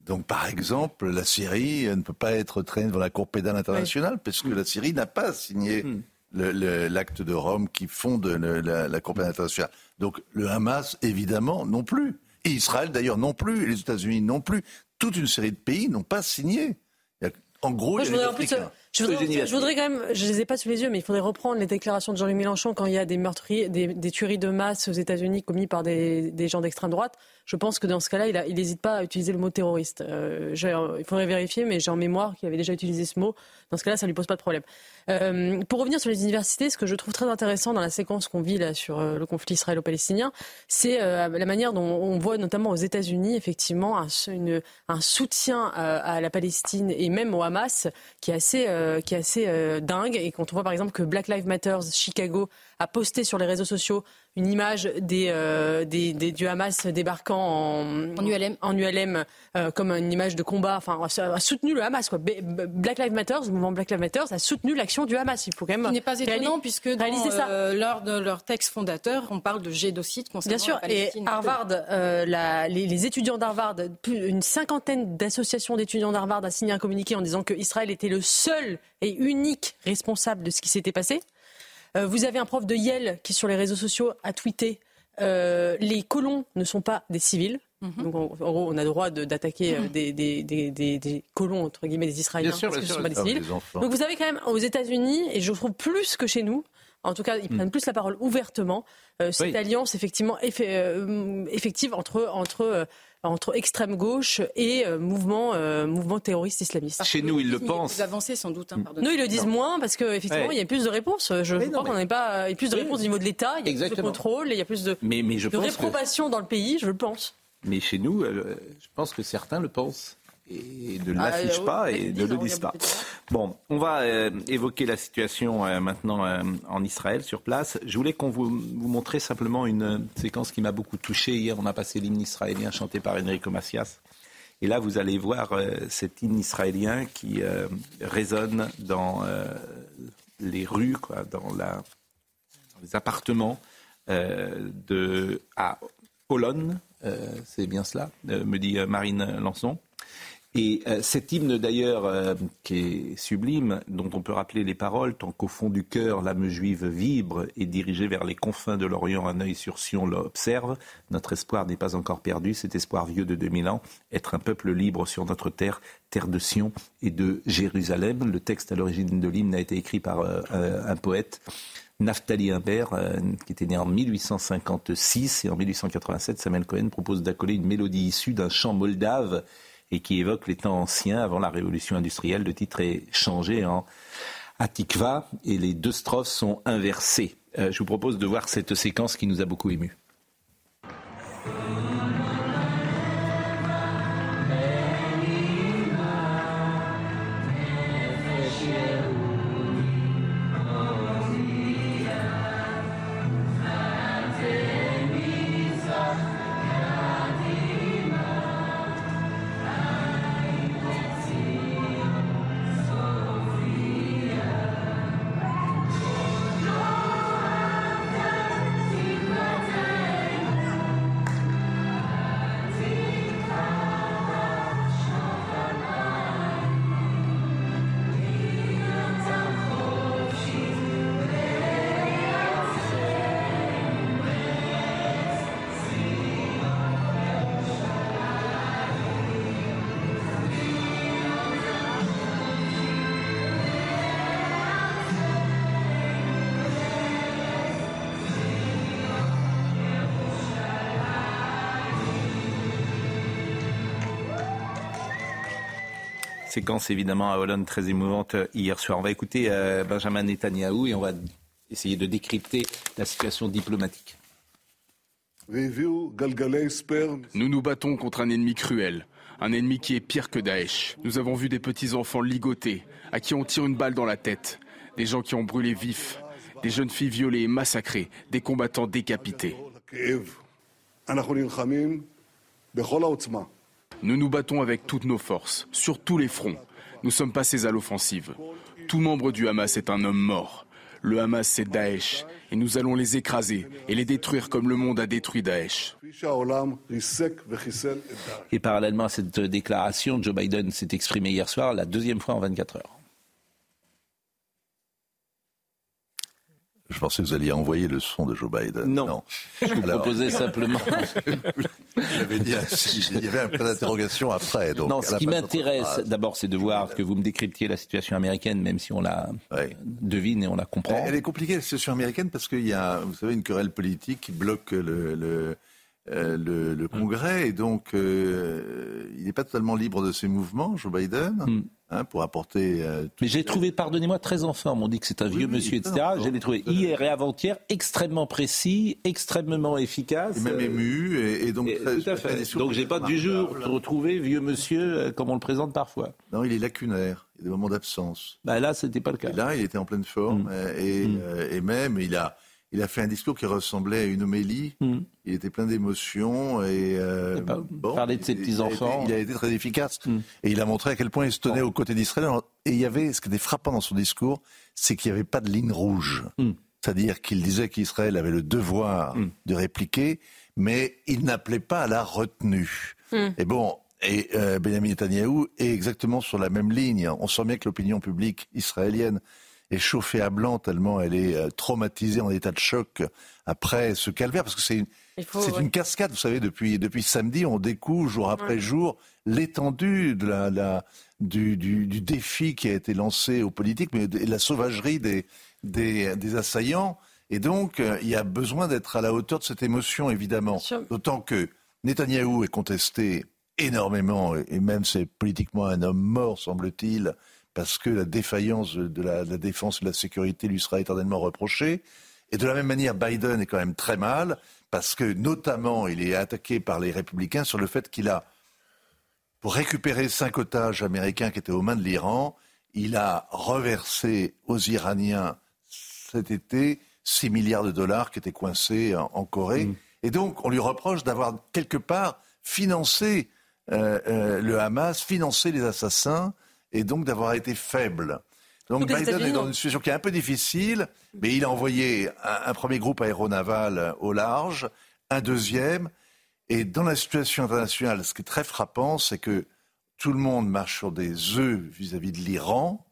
Donc, par exemple, la Syrie ne peut pas être traînée devant la Cour pénale internationale parce que la Syrie n'a pas signé hmm. L'acte de Rome qui fonde la, la Cour pénale internationale. Donc, le Hamas, évidemment, non plus. Et Israël, d'ailleurs, non plus. Et les États-Unis, non plus. Toute une série de pays n'ont pas signé. En gros, a je voudrais, quand même, je les ai pas sous les yeux, mais il faudrait reprendre les déclarations de Jean-Luc Mélenchon quand il y a des meurtriers, des, tueries de masse aux États-Unis commis par des, gens d'extrême droite. Je pense que dans ce cas-là, il n'hésite pas à utiliser le mot terroriste. Euh, il faudrait vérifier, mais j'ai en mémoire qu'il avait déjà utilisé ce mot. Dans ce cas-là, ça lui pose pas de problème. Euh, pour revenir sur les universités, ce que je trouve très intéressant dans la séquence qu'on vit là sur euh, le conflit israélo-palestinien, c'est la manière dont on voit notamment aux États-Unis effectivement un, soutien à la Palestine et même au Hamas qui est assez euh, qui est assez euh, dingue. Et quand on voit par exemple que Black Lives Matter Chicago a posté sur les réseaux sociaux une image des, euh, des, du Hamas débarquant en, en ULM, en ULM comme une image de combat, enfin a soutenu le Hamas. Quoi. Black Lives Matter, le mouvement Black Lives Matter, a soutenu l'action du Hamas. Il faut quand même. Ce n'est pas étonnant puisque dans lors de leur texte fondateur, on parle de génocide concernant Bien sûr. Et Harvard, la, les, les, étudiants d'Harvard, une cinquantaine d'associations d'étudiants d'Harvard a signé un communiqué en disant que Israël était le seul et unique responsable de ce qui s'était passé. Euh, vous avez un prof de Yale qui, sur les réseaux sociaux, a tweeté euh, les colons ne sont pas des civils. Mhm. Donc, en, gros, on a le droit d'attaquer euh, mhm. des, des, des, des, colons, entre guillemets, des Israéliens, parce qu'ils ne sont pas des civils. Donc, vous avez quand même aux États-Unis, et je trouve plus que chez nous, en tout cas, ils hmm. prennent plus la parole ouvertement. cette alliance, effectivement, effective entre, entre entre extrême gauche et euh, mouvement, euh, mouvement terroriste islamiste. Chez nous, ils le pensent. Plus avancé sans doute. Hein, nous, ils le disent moins parce qu'effectivement, il y a plus de réponses. Je, crois qu'on n'est pas. Il y a plus de réponses au niveau de l'État, il y a plus de contrôle, il y a plus de, mais, mais je de réprobation dans le pays, je le pense. Mais chez nous, euh, je pense que certains le pensent et ne ah, l'affichent euh, pas et ne le disent pas. Bon, on va euh, évoquer la situation euh, maintenant en Israël sur place. Je voulais qu'on vous, vous montre simplement une séquence qui m'a beaucoup touché. Hier, on a passé l'hymne israélien chanté par Enrico Macias. Et là, vous allez voir cet hymne israélien qui résonne dans les rues, quoi, dans, la, les appartements de, à Olonne. C'est bien cela, me dit Marine Lançon. Et euh, cet hymne d'ailleurs, euh, qui est sublime, dont on peut rappeler les paroles, tant qu'au fond du cœur l'âme juive vibre et dirigée vers les confins de l'Orient, un œil sur Sion l'observe, notre espoir n'est pas encore perdu, cet espoir vieux de 2000 ans, être un peuple libre sur notre terre, terre de Sion et de Jérusalem. Le texte à l'origine de l'hymne a été écrit par euh, un poète. Naftali Imbert, qui était né en 1856 et en 1887, Samuel Cohen propose d'accoler une mélodie issue d'un chant moldave et qui évoque les temps anciens avant la révolution industrielle. Le titre est changé en Atikva et les deux strophes sont inversées. Euh, je vous propose de voir cette séquence qui nous a beaucoup émus. Séquence évidemment à Hollande très émouvante euh, hier soir. On va écouter euh, Benjamin Netanyahou et on va essayer de décrypter la situation diplomatique. Nous nous battons contre un ennemi cruel, un ennemi qui est pire que Daesh. Nous avons vu des petits-enfants ligotés, à qui on tire une balle dans la tête, des gens qui ont brûlé vifs, des jeunes filles violées et massacrées, des combattants décapités. Nous nous battons avec toutes nos forces, sur tous les fronts. Nous sommes passés à l'offensive. Tout membre du Hamas est un homme mort. Le Hamas, c'est Daesh. Et nous allons les écraser et les détruire comme le monde a détruit Daesh. Et parallèlement à cette déclaration, Joe Biden s'est exprimé hier soir, la deuxième fois en 24 heures. Je pensais que vous alliez envoyer le son de Joe Biden. Non. Je vous proposais simplement. <laughs> dit, il y avait un point d'interrogation après. Donc non, ce qui m'intéresse d'abord, c'est de voir que vous me décryptiez la situation américaine, même si on la devine et on la comprend. Elle est compliquée, la situation américaine, parce qu'il y a, vous savez, une querelle politique qui bloque le, le euh, le, le, Congrès, et donc euh, il n'est pas totalement libre de ses mouvements, Joe Biden, mm. Hein, pour apporter. Euh, Mais j'ai trouvé, pardonnez-moi, très en forme. On dit que c'est un vieux monsieur, etc. Je l'ai trouvé hier et avant-hier extrêmement précis, extrêmement efficace. Et même ému, et, et donc. Et, tout à fait. Donc j'ai pas du jour retrouvé vieux monsieur comme on le présente parfois. Non, il est lacunaire. Il y a des moments d'absence. Bah là, c'était pas le cas. Et là, il était en pleine forme, mm. et, mm. et même il a il a fait un discours qui ressemblait à une homélie. Mm. Il était plein d'émotions et, euh, bon, parler de ses petits enfants. Il a, été, très efficace mm. et il a montré à quel point il se tenait aux côtés d'Israël. Et il y avait ce qui était frappant dans son discours, c'est qu'il n'y avait pas de ligne rouge. Mm. C'est-à-dire qu'il disait qu'Israël avait le devoir de répliquer, mais il n'appelait pas à la retenue. Et bon, et euh, Benjamin Netanyahu est exactement sur la même ligne. On sent bien que l'opinion publique israélienne est chauffée à blanc tellement elle est euh, traumatisée en état de choc après ce calvaire, parce que c'est une, c'est une cascade, vous savez, depuis, depuis samedi, on découvre jour après jour l'étendue de la, la du, du, du, défi qui a été lancé aux politiques, mais de, la sauvagerie des, des, des, assaillants. Et donc, euh, il y a besoin d'être à la hauteur de cette émotion, évidemment. D'autant que Netanyahou est contesté énormément, et même c'est politiquement un homme mort, semble-t-il, parce que la défaillance de la, de la, défense et de la sécurité lui sera éternellement reprochée. Et de la même manière, Biden est quand même très mal, parce que notamment, il est attaqué par les républicains sur le fait qu'il a, pour récupérer cinq otages américains qui étaient aux mains de l'Iran, il a reversé aux Iraniens cet été 6 milliards de dollars qui étaient coincés en, en Corée. Mmh. Et donc, on lui reproche d'avoir quelque part financé euh, euh, le Hamas, financé les assassins et donc d'avoir été faible. Donc Biden est dans une situation qui est un peu difficile, mais il a envoyé un, un, premier groupe aéronaval au large, un deuxième, et dans la situation internationale, ce qui est très frappant, c'est que tout le monde marche sur des œufs vis-à-vis de l'Iran.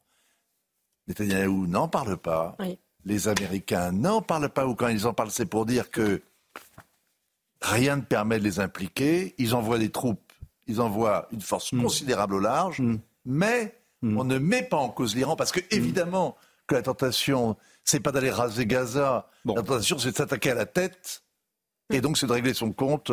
Netanyahou n'en parle pas. Oui. Les Américains n'en parlent pas, ou quand ils en parlent, c'est pour dire que rien ne permet de les impliquer. Ils envoient des troupes, ils envoient une force mmh. considérable au large. Mmh mais mm. on ne met pas en cause l'Iran parce que évidemment que la tentation, c'est pas d'aller raser Gaza. Bon. La tentation, c'est de s'attaquer à la tête et donc c'est de régler son compte.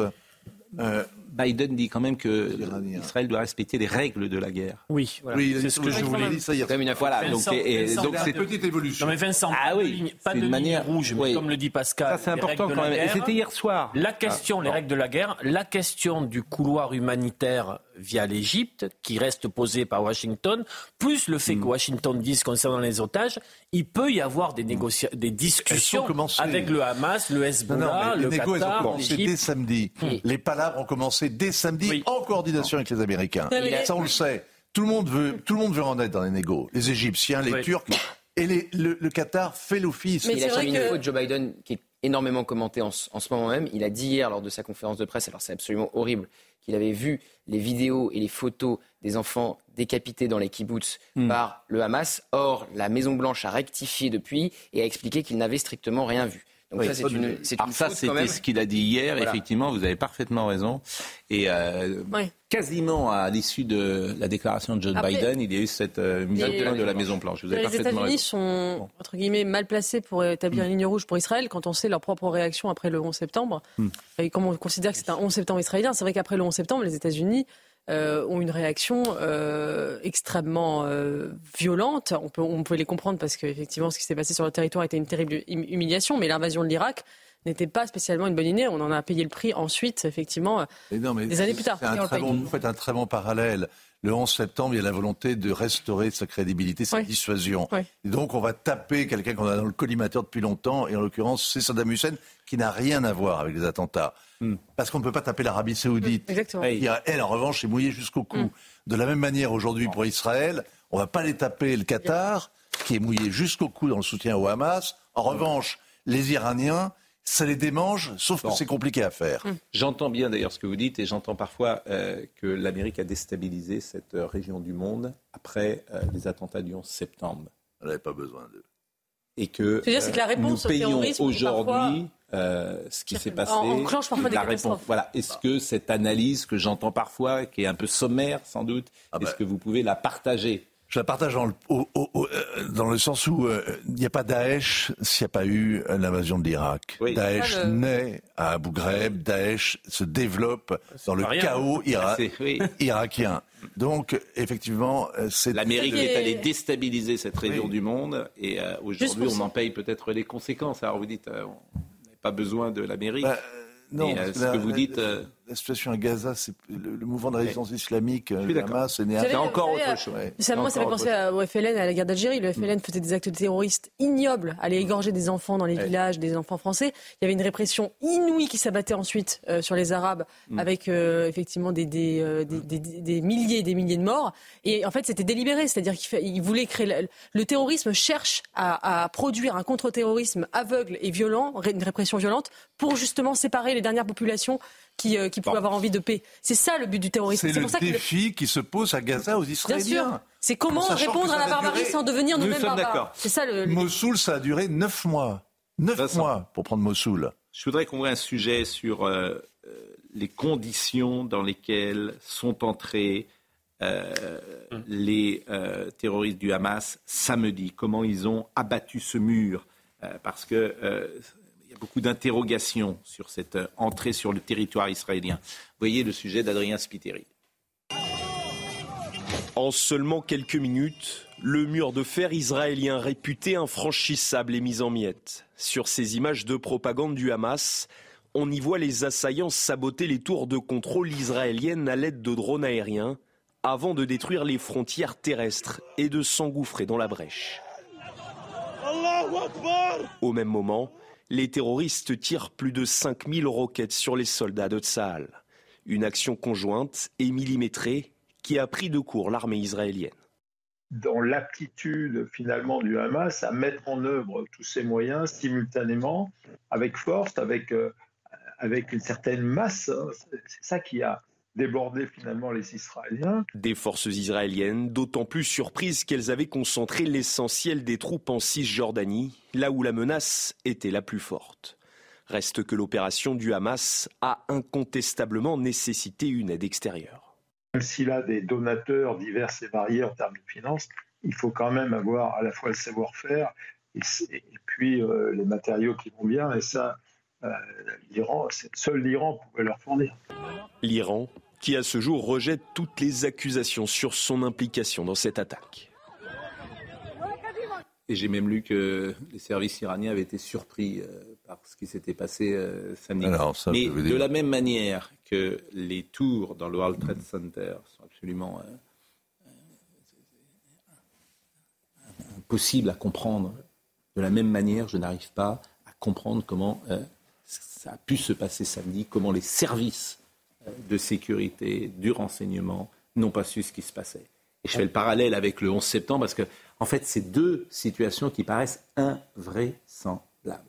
Euh, Biden dit quand même que Israël doit respecter les règles de la guerre. Oui, voilà. oui c'est ce que je voulais dire. Ça hier. Une voilà, Vincent, donc, et, Vincent, donc c'est une petite évolution. Non mais Vincent, ah oui, pas de manière rouge, mais oui. comme le dit Pascal. Ça c'est important quand même. Et c'était hier soir. La question, ah, les règles de la guerre, la question du couloir humanitaire via l'Égypte, qui reste posée par Washington, plus le fait mm. que Washington dise concernant les otages, il peut y avoir des, négocia- des discussions avec le Hamas, le Hezbollah, non, non, le Qatar, commencé dès samedi. Mm. Les palabres ont commencé dès samedi oui. en coordination avec les Américains. Ça, on le sait. Tout le monde veut, tout le monde veut en être dans les négos. Les Égyptiens, les oui. Turcs. Et les, le, le, Qatar fait l'office. Mais il a une que... faute, Joe Biden, qui est énormément commentée en, en, ce moment même. Il a dit hier, lors de sa conférence de presse, alors c'est absolument horrible, qu'il avait vu les vidéos et les photos des enfants décapités dans les kibbutz mm. par le Hamas. Or, la Maison-Blanche a rectifié depuis et a expliqué qu'il n'avait strictement rien vu. Donc oui, ça, c'est une, c'est une ça, c'était ce qu'il a dit hier. Voilà. Effectivement, vous avez parfaitement raison. Et euh, oui. quasiment à l'issue de la déclaration de John Après, Biden, il y a eu cette euh, mise au point de la Maison Blanche. Vous avez les États-Unis sont entre guillemets mal placés pour établir une ligne rouge pour Israël quand on sait leur propre réaction après le 11 septembre. Mm. Et comme on considère que c'est un 11 septembre israélien, c'est vrai qu'après le 11 septembre, les États-Unis ont une réaction extrêmement violente. On peut, on peut les comprendre parce qu'effectivement, ce qui s'est passé sur le territoire était une terrible humiliation, mais l'invasion de l'Irak n'était pas spécialement une bonne idée. On en a payé le prix ensuite, effectivement, des années plus tard. vous faites un très bon parallèle. Le 11 septembre, il y a la volonté de restaurer sa crédibilité, sa dissuasion. Et donc, on va taper quelqu'un qu'on a dans le collimateur depuis longtemps, et en l'occurrence, c'est Saddam Hussein, qui n'a rien à voir avec les attentats. Hmm. Parce qu'on ne peut pas taper l'Arabie saoudite. Exactement. elle, en revanche, est mouillée jusqu'au cou. Hmm. De la même manière, aujourd'hui, pour Israël, on ne va pas les taper le Qatar, qui est mouillé jusqu'au cou dans le soutien au Hamas. En revanche, les Iraniens, ça les démange, sauf que c'est compliqué à faire. Hum. J'entends bien d'ailleurs ce que vous dites et j'entends parfois euh, que l'Amérique a déstabilisé cette euh, région du monde après euh, les attentats du 11 septembre. Elle n'avait pas besoin de... Et que, que la réponse nous payons aujourd'hui ce qui s'est passé. On la réponse. Voilà. Est-ce que cette analyse que j'entends parfois, qui est un peu sommaire sans doute, ah est-ce bah. que vous pouvez la partager? Je la partage dans le, euh, dans le sens où euh, il n'y a pas Daesh s'il n'y a pas eu l'invasion de l'Irak. Daesh naît à Abu Ghraib, Daesh se développe dans le chaos irakien. Donc, effectivement, euh, c'est... L'Amérique est allée déstabiliser cette région du monde et aujourd'hui, on en paye peut-être les conséquences. Alors vous dites, on n'a pas besoin de l'Amérique. Bah, non, ce que vous dites la situation à Gaza, c'est le, mouvement de résistance islamique, le Hamas, c'est encore autre chose. Ça, moi, ça fait penser au FLN, à la guerre d'Algérie. Le FLN mm. faisait des actes terroristes ignobles, allait égorger des enfants dans les villages, des enfants français. Il y avait une répression inouïe qui s'abattait ensuite euh, sur les Arabes, mm. avec euh, effectivement des, euh, des, des, des, milliers et des milliers de morts. Et en fait, c'était délibéré, c'est-à-dire qu'il voulait créer. Le, terrorisme cherche à, à produire un contre-terrorisme aveugle et violent, une répression violente, pour justement séparer les dernières populations qui, euh, qui avoir envie de paix. C'est ça le but du terrorisme. C'est le pour ça défi qui se pose à Gaza aux Israéliens. Bien sûr. C'est comment répondre à la barbarie sans devenir nous-mêmes barbares. C'est ça le. Mossoul, ça a duré neuf mois. Neuf mois pour prendre Mossoul. Je voudrais qu'on voit un sujet sur euh, euh, les conditions dans lesquelles sont entrés hum. les terroristes du Hamas samedi. Comment ils ont abattu ce mur. parce que beaucoup d'interrogations sur cette euh, entrée sur le territoire israélien. Voyez le sujet d'Adrien Spiteri. En seulement quelques minutes, le mur de fer israélien réputé infranchissable est mis en miettes. Sur ces images de propagande du Hamas, on y voit les assaillants saboter les tours de contrôle israéliennes à l'aide de drones aériens avant de détruire les frontières terrestres et de s'engouffrer dans la brèche. Au même moment, les terroristes tirent plus de 5000 roquettes sur les soldats de Tsahal. Une action conjointe et millimétrée qui a pris de court l'armée israélienne. Dans l'aptitude finalement du Hamas à mettre en œuvre tous ces moyens simultanément, avec force, avec, euh, avec une certaine masse, hein, c'est ça qui a déborder finalement les Israéliens. Des forces israéliennes, d'autant plus surprises qu'elles avaient concentré l'essentiel des troupes en Cisjordanie, là où la menace était la plus forte. Reste que l'opération du Hamas a incontestablement nécessité une aide extérieure. Même s'il a des donateurs divers et variés en termes de finances, il faut quand même avoir à la fois le savoir-faire et, puis euh, les matériaux qui vont bien. Et ça, euh, l'Iran, seul l'Iran pouvait leur fournir. L'Iran qui à ce jour rejette toutes les accusations sur son implication dans cette attaque. Et j'ai même lu que les services iraniens avaient été surpris euh, par ce qui s'était passé euh, samedi. Mais de la même manière que les tours dans le World Trade Center sont absolument euh, impossibles à comprendre, de la même manière, je n'arrive pas à comprendre comment ça a pu se passer samedi, comment les services de sécurité, du renseignement, n'ont pas su ce qui se passait. Et je fais le parallèle avec le 11 septembre parce que, en fait, c'est deux situations qui paraissent invraisemblables.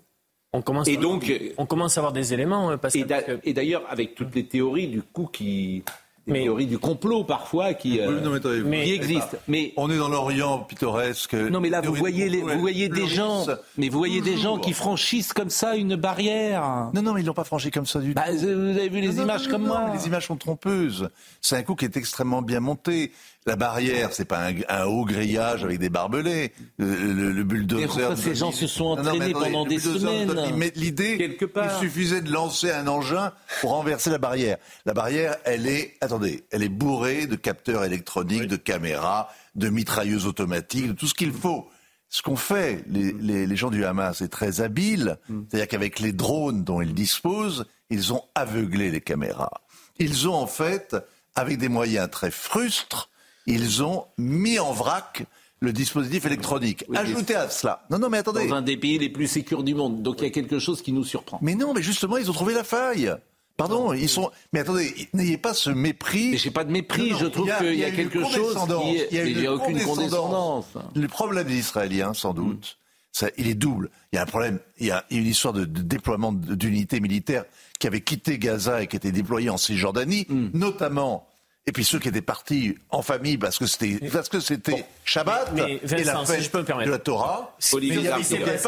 On commence, et donc, on commence à avoir des éléments. Euh, parce et d'ailleurs, avec toutes les théories du coup qui, des théories du complot parfois qui, euh, existent. Mais on est dans l'Orient pittoresque. Non, mais là vous voyez, les, vous voyez des gens, mais vous voyez des gens qui franchissent comme ça une barrière. Non, non, mais ils l'ont pas franchi comme ça du bah, tout. Vous avez vu les images comme moi. Les images sont trompeuses. C'est un coup qui est extrêmement bien monté. La barrière, c'est pas un, haut grillage avec des barbelés. Le, le, bulldozer. ces gens se sont entraînés pendant des semaines. L'idée, il suffisait de lancer un engin pour renverser la barrière. La barrière, elle est. Attendez elle est bourrée de capteurs électroniques, de caméras, de mitrailleuses automatiques, de tout ce qu'il faut. Ce qu'ont fait les, les, gens du Hamas est très habile, mm. c'est-à-dire qu'avec les drones dont ils disposent, ils ont aveuglé les caméras. Ils ont en fait, avec des moyens très frustres, ils ont mis en vrac le dispositif électronique. Ajoutez à cela. Non, non, mais attendez. Dans un des pays les plus sécurs du monde. Donc il y a quelque chose qui nous surprend. Mais non, mais justement, ils ont trouvé la faille. Pardon, ils sont. Mais attendez, n'ayez pas ce mépris. Mais j'ai pas de mépris. je trouve qu'il y, a quelque chose qui Il n'y a, aucune condescendance. Le problème des Israéliens, sans doute, ça, il est double. Il y a un problème. Il y a une histoire de, déploiement d'unités militaires qui avaient quitté Gaza et qui étaient déployées en Cisjordanie, hmm. notamment et puis ceux qui étaient partis en famille parce que c'était parce que c'était Shabbat et la fête je peux me de la Torah.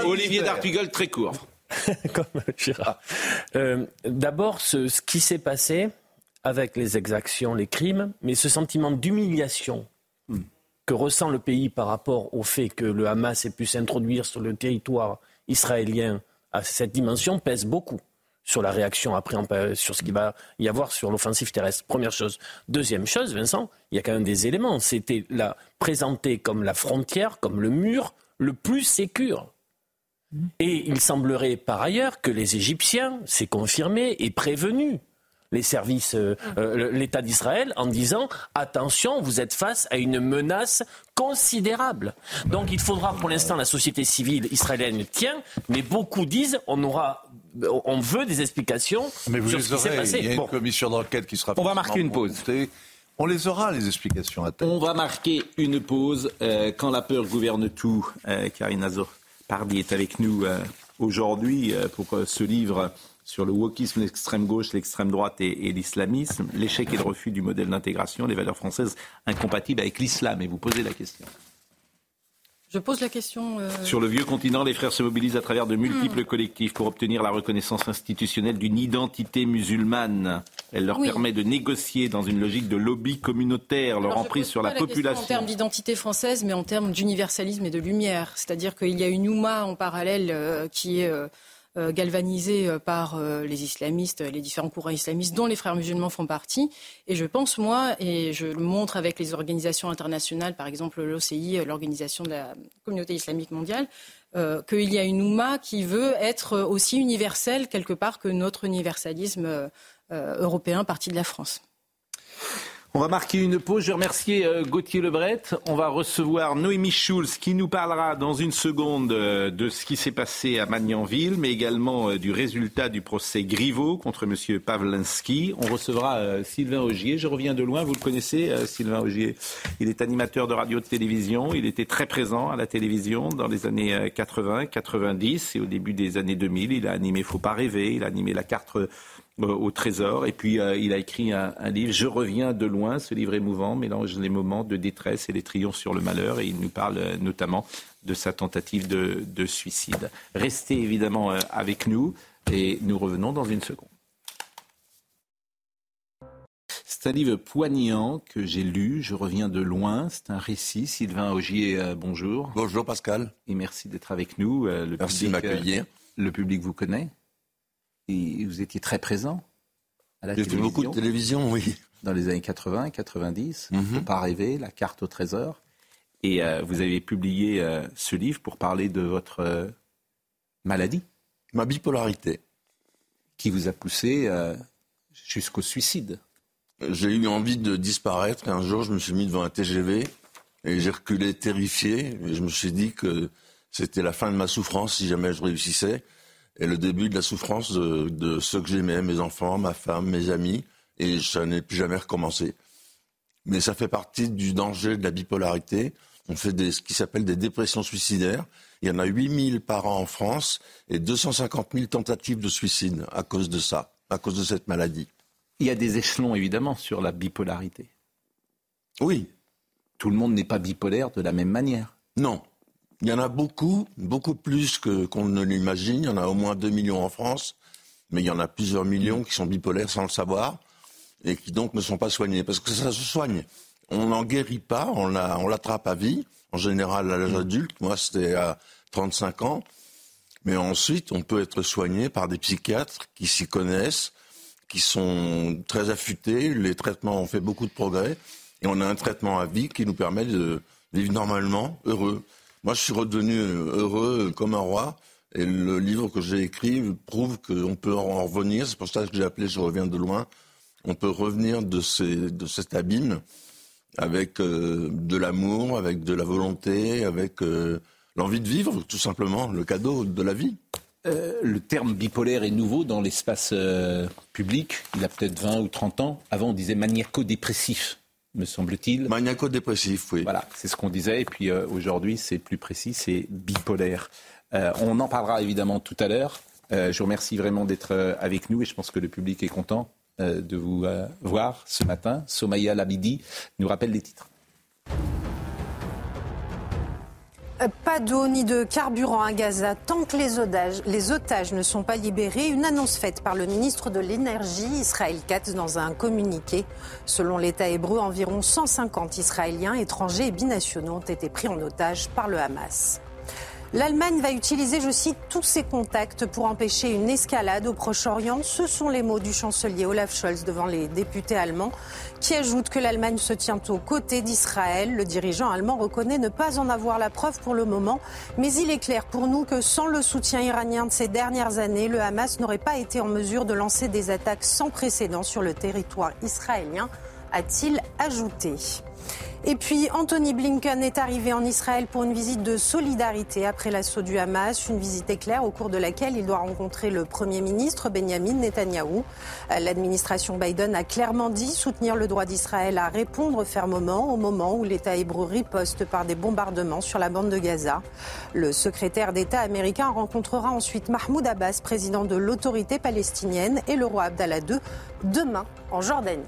Olivier D'Artigol, très court. <laughs> Comme Gérard. Euh, D'abord, ce, ce, qui s'est passé avec les exactions, les crimes, mais ce sentiment d'humiliation hmm. que ressent le pays par rapport au fait que le Hamas ait pu s'introduire sur le territoire israélien à cette dimension pèse beaucoup sur la réaction après, sur ce qu'il va y avoir sur l'offensive terrestre. Première chose. Deuxième chose, Vincent, il y a quand même des éléments. C'était la présenté comme la frontière, comme le mur le plus sécur. Et il semblerait par ailleurs que les Égyptiens, c'est confirmé, et prévenu les services, euh, euh, l'État d'Israël, en disant attention, vous êtes face à une menace considérable. Donc il faudra, pour l'instant, la société civile israélienne tient, mais beaucoup disent on aura on veut des explications Mais vous sur ce qui s'est passé. Il y a une commission d'enquête qui sera. On va marquer une pause. On les aura, les explications à terre. On va marquer une pause. Euh, quand la peur gouverne tout, euh, Karine Pardi est avec nous euh, aujourd'hui euh, pour ce livre sur le wokisme, l'extrême gauche, l'extrême droite et, et l'islamisme, l'échec et le refus du modèle d'intégration, les valeurs françaises incompatibles avec l'islam. Et vous posez la question. Je pose la question. Euh, Sur le vieux continent, les frères se mobilisent à travers de multiples hmm. collectifs pour obtenir la reconnaissance institutionnelle d'une identité musulmane. Elle leur permet de négocier dans une logique de lobby communautaire leur emprise sur la, population. En termes d'identité française, mais en termes d'universalisme et de lumière. C'est-à-dire qu'il y a une Ouma en parallèle euh, qui est. Euh, euh, galvanisé euh, par euh, les islamistes, les différents courants islamistes dont les frères musulmans font partie. Et je pense, moi, et je le montre avec les organisations internationales, par exemple l'OCI, l'Organisation de la Communauté islamique mondiale, qu'il y a une Oumma qui veut être aussi universelle quelque part que notre universalisme européen parti de la France. On va marquer une pause. Je remercie euh, Gauthier Lebret. On va recevoir Noémie Schulz qui nous parlera dans une seconde euh, de ce qui s'est passé à Magnanville, mais également euh, du résultat du procès Griveaux contre M. Pavlinsky. On recevra Sylvain Augier. Je reviens de loin. Vous le connaissez, Sylvain Augier. Il est animateur de radio de télévision. Il était très présent à la télévision dans les années 80, 90 et au début des années 2000. Il a animé Faut pas rêver. Il a animé la carte au Trésor. Et puis, euh, il a écrit un, livre, Je reviens de loin. Ce livre émouvant mélange les moments de détresse et les triomphes sur le malheur. Et il nous parle euh, notamment de sa tentative de, de suicide. Restez évidemment avec nous et nous revenons dans une seconde. C'est un livre poignant que j'ai lu. Je reviens de loin. C'est un récit. Sylvain Augier, bonjour. Bonjour Pascal. Et merci d'être avec nous. Le merci de m'accueillir. Le public vous connaît et vous étiez très présent à la télévision. beaucoup de télévision, oui. Dans les années 80, 90, mm -hmm. pas rêver, la carte au trésor. Et euh, vous avez publié euh, ce livre pour parler de votre euh, maladie. Ma bipolarité. Qui vous a poussé jusqu'au suicide. J'ai eu envie de disparaître. Un jour, je me suis mis devant un TGV et j'ai reculé terrifié. Et je me suis dit que c'était la fin de ma souffrance si jamais je réussissais et le début de la souffrance de, de ceux que j'aimais, mes enfants, ma femme, mes amis, et ça n'est plus jamais recommencé. Mais ça fait partie du danger de la bipolarité. On fait des, ce qui s'appelle des dépressions suicidaires. Il y en a 8000 par an en France et 250 000 tentatives de suicide à cause de ça, à cause de cette maladie. Il y a des échelons évidemment sur la bipolarité. Oui. Tout le monde n'est pas bipolaire de la même manière. Non. Il y en a beaucoup, beaucoup plus qu'on ne l'imagine. Il y en a au moins 2 millions en France, mais il y en a plusieurs millions qui sont bipolaires sans le savoir et qui donc ne sont pas soignés. Parce que ça se soigne. On n'en guérit pas, on l'attrape à vie, en général à l'âge adulte. Moi, c'était à 35 ans. Mais ensuite, on peut être soigné par des psychiatres qui s'y connaissent, qui sont très affûtés. Les traitements ont fait beaucoup de progrès. Et on a un traitement à vie qui nous permet de vivre normalement, heureux. Moi, je suis redevenu heureux comme un roi. Et le livre que j'ai écrit prouve qu'on peut en revenir. C'est pour ça que j'ai appelé Je reviens de loin. On peut revenir de, ces, cet abîme avec euh, de l'amour, avec de la volonté, avec euh, l'envie de vivre, tout simplement, le cadeau de la vie. Euh, le terme bipolaire est nouveau dans l'espace public. Il a peut-être 20 ou 30 ans. Avant, on disait maniaco-dépressif, me semble-t-il. Maniaco-dépressif, oui. Voilà, c'est ce qu'on disait. Et puis aujourd'hui, c'est plus précis, c'est bipolaire. on en parlera évidemment tout à l'heure. je vous remercie vraiment d'être avec nous et je pense que le public est content. Euh, de vous euh, voir ce matin. Somaya Labidi nous rappelle les titres. Pas d'eau ni de carburant à Gaza tant que les otages, ne sont pas libérés. Une annonce faite par le ministre de l'Énergie, Israël Katz, dans un communiqué. Selon l'État hébreu, environ 150 Israéliens, étrangers et binationaux ont été pris en otage par le Hamas. L'Allemagne va utiliser, je cite, tous ses contacts pour empêcher une escalade au Proche-Orient. Ce sont les mots du chancelier Olaf Scholz devant les députés allemands, qui ajoutent que l'Allemagne se tient aux côtés d'Israël. Le dirigeant allemand reconnaît ne pas en avoir la preuve pour le moment, mais il est clair pour nous que sans le soutien iranien de ces dernières années, le Hamas n'aurait pas été en mesure de lancer des attaques sans précédent sur le territoire israélien, a-t-il ajouté. Et puis Anthony Blinken est arrivé en Israël pour une visite de solidarité après l'assaut du Hamas, une visite éclair au cours de laquelle il doit rencontrer le Premier ministre Benjamin Netanyahou. L'administration Biden a clairement dit soutenir le droit d'Israël à répondre fermement au moment où l'État hébreu riposte par des bombardements sur la bande de Gaza. Le secrétaire d'État américain rencontrera ensuite Mahmoud Abbas, président de l'autorité palestinienne, et le roi Abdallah II demain en Jordanie.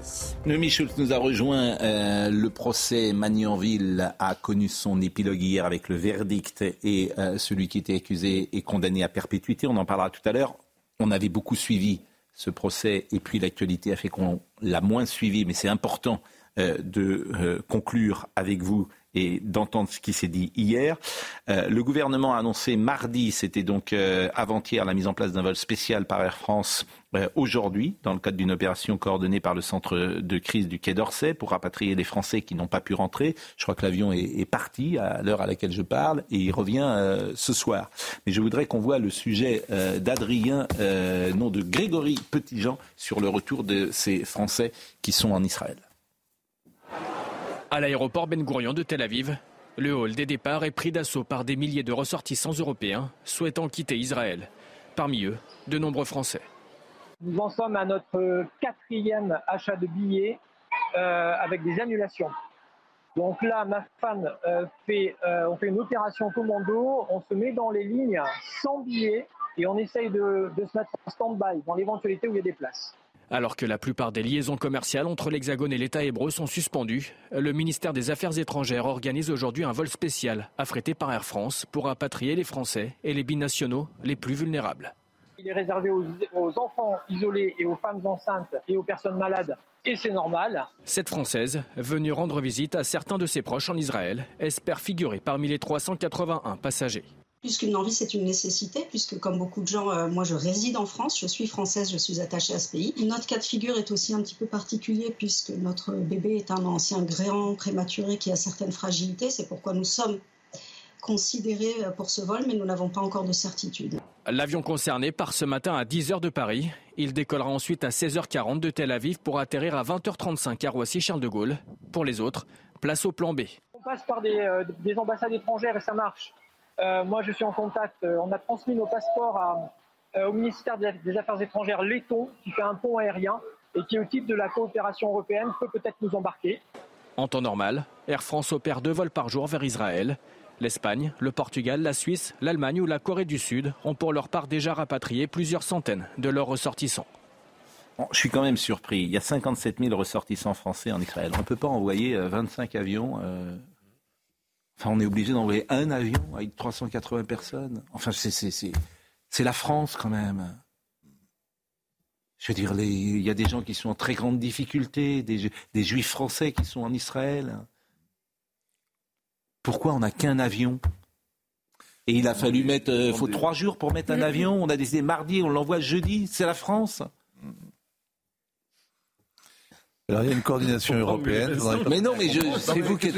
Noémie Schultz nous a rejoint. Euh, le procès Magnanville a connu son épilogue hier avec le verdict et euh, celui qui était accusé est condamné à perpétuité. On en parlera tout à l'heure. On avait beaucoup suivi ce procès et puis l'actualité a fait qu'on l'a moins suivi, mais c'est important euh, de conclure avec vous et d'entendre ce qui s'est dit hier. Euh, le gouvernement a annoncé mardi, c'était donc euh, avant-hier, la mise en place d'un vol spécial par Air France euh, aujourd'hui, dans le cadre d'une opération coordonnée par le centre de crise du Quai d'Orsay pour rapatrier les Français qui n'ont pas pu rentrer. Je crois que l'avion est, parti à l'heure à laquelle je parle et il revient ce soir. Mais je voudrais qu'on voit le sujet d'Adrien, non de Grégory Petitjean, sur le retour de ces Français qui sont en Israël. À l'aéroport Ben Gurion de Tel Aviv, le hall des départs est pris d'assaut par des milliers de ressortissants européens souhaitant quitter Israël. Parmi eux, de nombreux Français. Nous en sommes à notre quatrième achat de billets euh, avec des annulations. Donc là, ma femme euh, fait, euh, fait une opération commando, on se met dans les lignes sans billets et on essaye de se mettre en stand-by dans l'éventualité où il y a des places. Alors que la plupart des liaisons commerciales entre l'Hexagone et l'État hébreu sont suspendues, le ministère des Affaires étrangères organise aujourd'hui un vol spécial affrété par Air France pour rapatrier les Français et les binationaux les plus vulnérables. Il est réservé aux, enfants isolés et aux femmes enceintes et aux personnes malades et c'est normal. Cette Française, venue rendre visite à certains de ses proches en Israël, espère figurer parmi les 381 passagers puisqu'une envie, c'est une nécessité, puisque comme beaucoup de gens, euh, moi je réside en France, je suis française, je suis attachée à ce pays. Notre cas de figure est aussi un petit peu particulier, puisque notre bébé est un ancien gréant prématuré qui a certaines fragilités. C'est pourquoi nous sommes considérés euh, pour ce vol, mais nous n'avons pas encore de certitude. L'avion concerné part ce matin à 10h de Paris. Il décollera ensuite à 16h40 de Tel Aviv pour atterrir à 20h35 à Roissy-Charles de Gaulle. Pour les autres, place au plan B. On passe par des, euh, des ambassades étrangères et ça marche. Euh, moi, je suis en contact. Euh, on a transmis nos passeports euh, au ministère des Affaires étrangères letton, qui fait un pont aérien et qui, au titre de la coopération européenne, peut peut-être nous embarquer. En temps normal, Air France opère deux vols par jour vers Israël. L'Espagne, le Portugal, la Suisse, l'Allemagne ou la Corée du Sud ont pour leur part déjà rapatrié plusieurs centaines de leurs ressortissants. je suis quand même surpris. Il y a 57 000 ressortissants français en Israël. On ne peut pas envoyer 25 avions Enfin, on est obligé d'envoyer un avion avec 380 personnes. Enfin, c'est la France quand même. Je veux dire, il y a des gens qui sont en très grande difficulté, des, des juifs français qui sont en Israël. Pourquoi on n'a qu'un avion? Et il a fallu mettre, il euh, faut trois jours pour mettre un avion. On a décidé mardi, on l'envoie jeudi. C'est la France? Alors il y a une coordination européenne. Mais non, mais c'est vous qui êtes.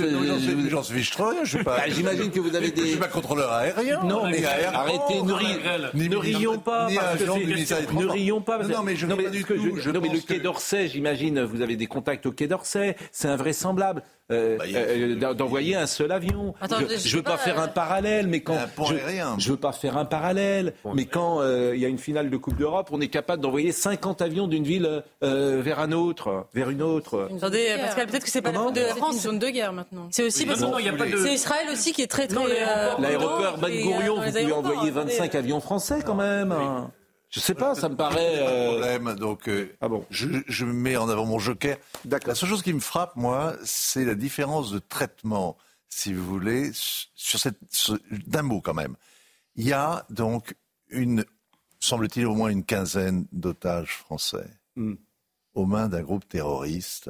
J'en suis rien, je sais pas. Bah, J'imagine que vous avez des. <laughs> Je suis pas contrôleur aérien. Non, mais arrêtez, ne, ri... ne rions pas. Parce que ne rions pas. Non, mais je non, mais, pas du tout. Je non, mais le Quai d'Orsay, j'imagine, vous avez des contacts au Quai d'Orsay. C'est invraisemblable. Euh, euh, d'envoyer un seul avion. Attends, je, je veux pas, pas, faire euh, un parallèle, mais quand Un pont je, je veux pas faire un parallèle, mais quand euh, il y a une finale de Coupe d'Europe, on est capable d'envoyer 50 avions d'une ville euh, vers un autre, vers une autre. Attendez, Pascal, peut-être que c'est pas la de la C'est une France. zone de guerre maintenant. C'est aussi parce que c'est Israël aussi qui est très très. euh, L'aéroport Ben Gurion, euh, vous pouvez envoyer attendez. 25 avions français quand même. Je sais pas, ça me paraît. euh, problème. Donc, euh, Ah bon je, je mets en avant mon joker. La seule chose qui me frappe, moi, c'est la différence de traitement, si vous voulez, sur cette, ce- d'un mot quand même. Il y a donc une, semble-t-il, au moins une quinzaine d'otages français Hmm. aux mains d'un groupe terroriste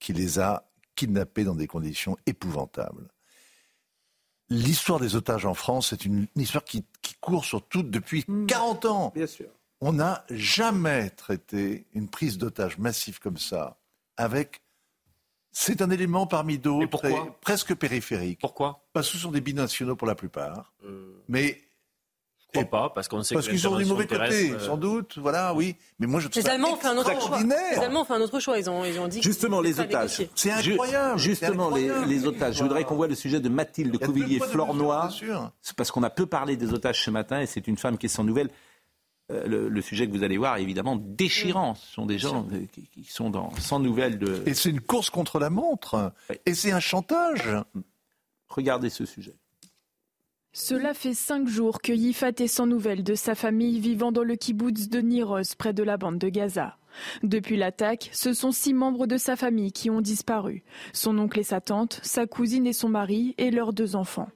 qui les a kidnappés dans des conditions épouvantables. L'histoire des otages en France, c'est une, une histoire qui, qui court sur toute depuis 40 ans. Bien sûr. On n'a jamais traité une prise d'otage massive comme ça avec. C'est un élément parmi d'autres, et presque périphérique. Pourquoi? Parce que ce sont des binationaux pour la plupart. Mais Je crois pas, parce qu'on sait parce qu'ils sont du mauvais côté, euh, sans doute. Voilà, oui. Mais moi, je trouve Les ça Allemands ont fait un autre choix. extraordinaire. Les Allemands ont fait un autre choix. Ils ont, ils ont dit. Justement, les otages. C'est incroyable. Justement, les, incroyable. les otages. Je voudrais qu'on voit le sujet de Mathilde Couvillier-Flornois. C'est parce qu'on a peu parlé des otages ce matin et c'est une femme qui est sans nouvelles. Euh, le, le sujet que vous allez voir est évidemment déchirant. Ce sont des gens euh, qui, qui sont dans, sans nouvelles de. Et c'est une course contre la montre. Et c'est un chantage. Regardez ce sujet. Cela fait cinq jours que Yifat est sans nouvelles de sa famille vivant dans le kibbutz de Niroz, près de la bande de Gaza. Depuis l'attaque, ce sont six membres de sa famille qui ont disparu. Son oncle et sa tante, sa cousine et son mari et leurs deux enfants.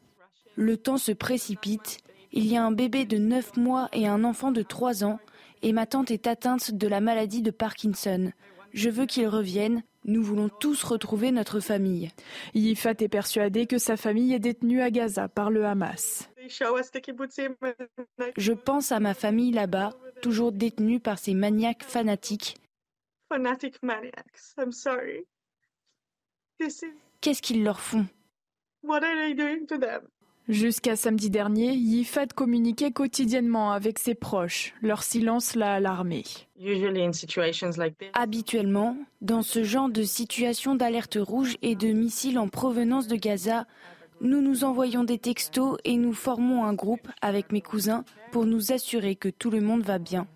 Le temps se précipite. Il y a un bébé de 9 mois et un enfant de 3 ans. Et ma tante est atteinte de la maladie de Parkinson. Je veux qu'ils reviennent. Nous voulons tous retrouver notre famille. Yifat est persuadé que sa famille est détenue à Gaza par le Hamas. Je pense à ma famille là-bas, toujours détenue par ces maniaques fanatiques. Fanatic maniacs. I'm sorry. This is Qu'est-ce qu'ils leur font? what are they doing to them? Jusqu'à samedi dernier, Yifat communiquait quotidiennement avec ses proches. Leur silence l'a alarmé. Habituellement, dans ce genre de situation d'alerte rouge et de missiles en provenance de Gaza, nous nous envoyons des textos et nous formons un groupe avec mes cousins pour nous assurer que tout le monde va bien.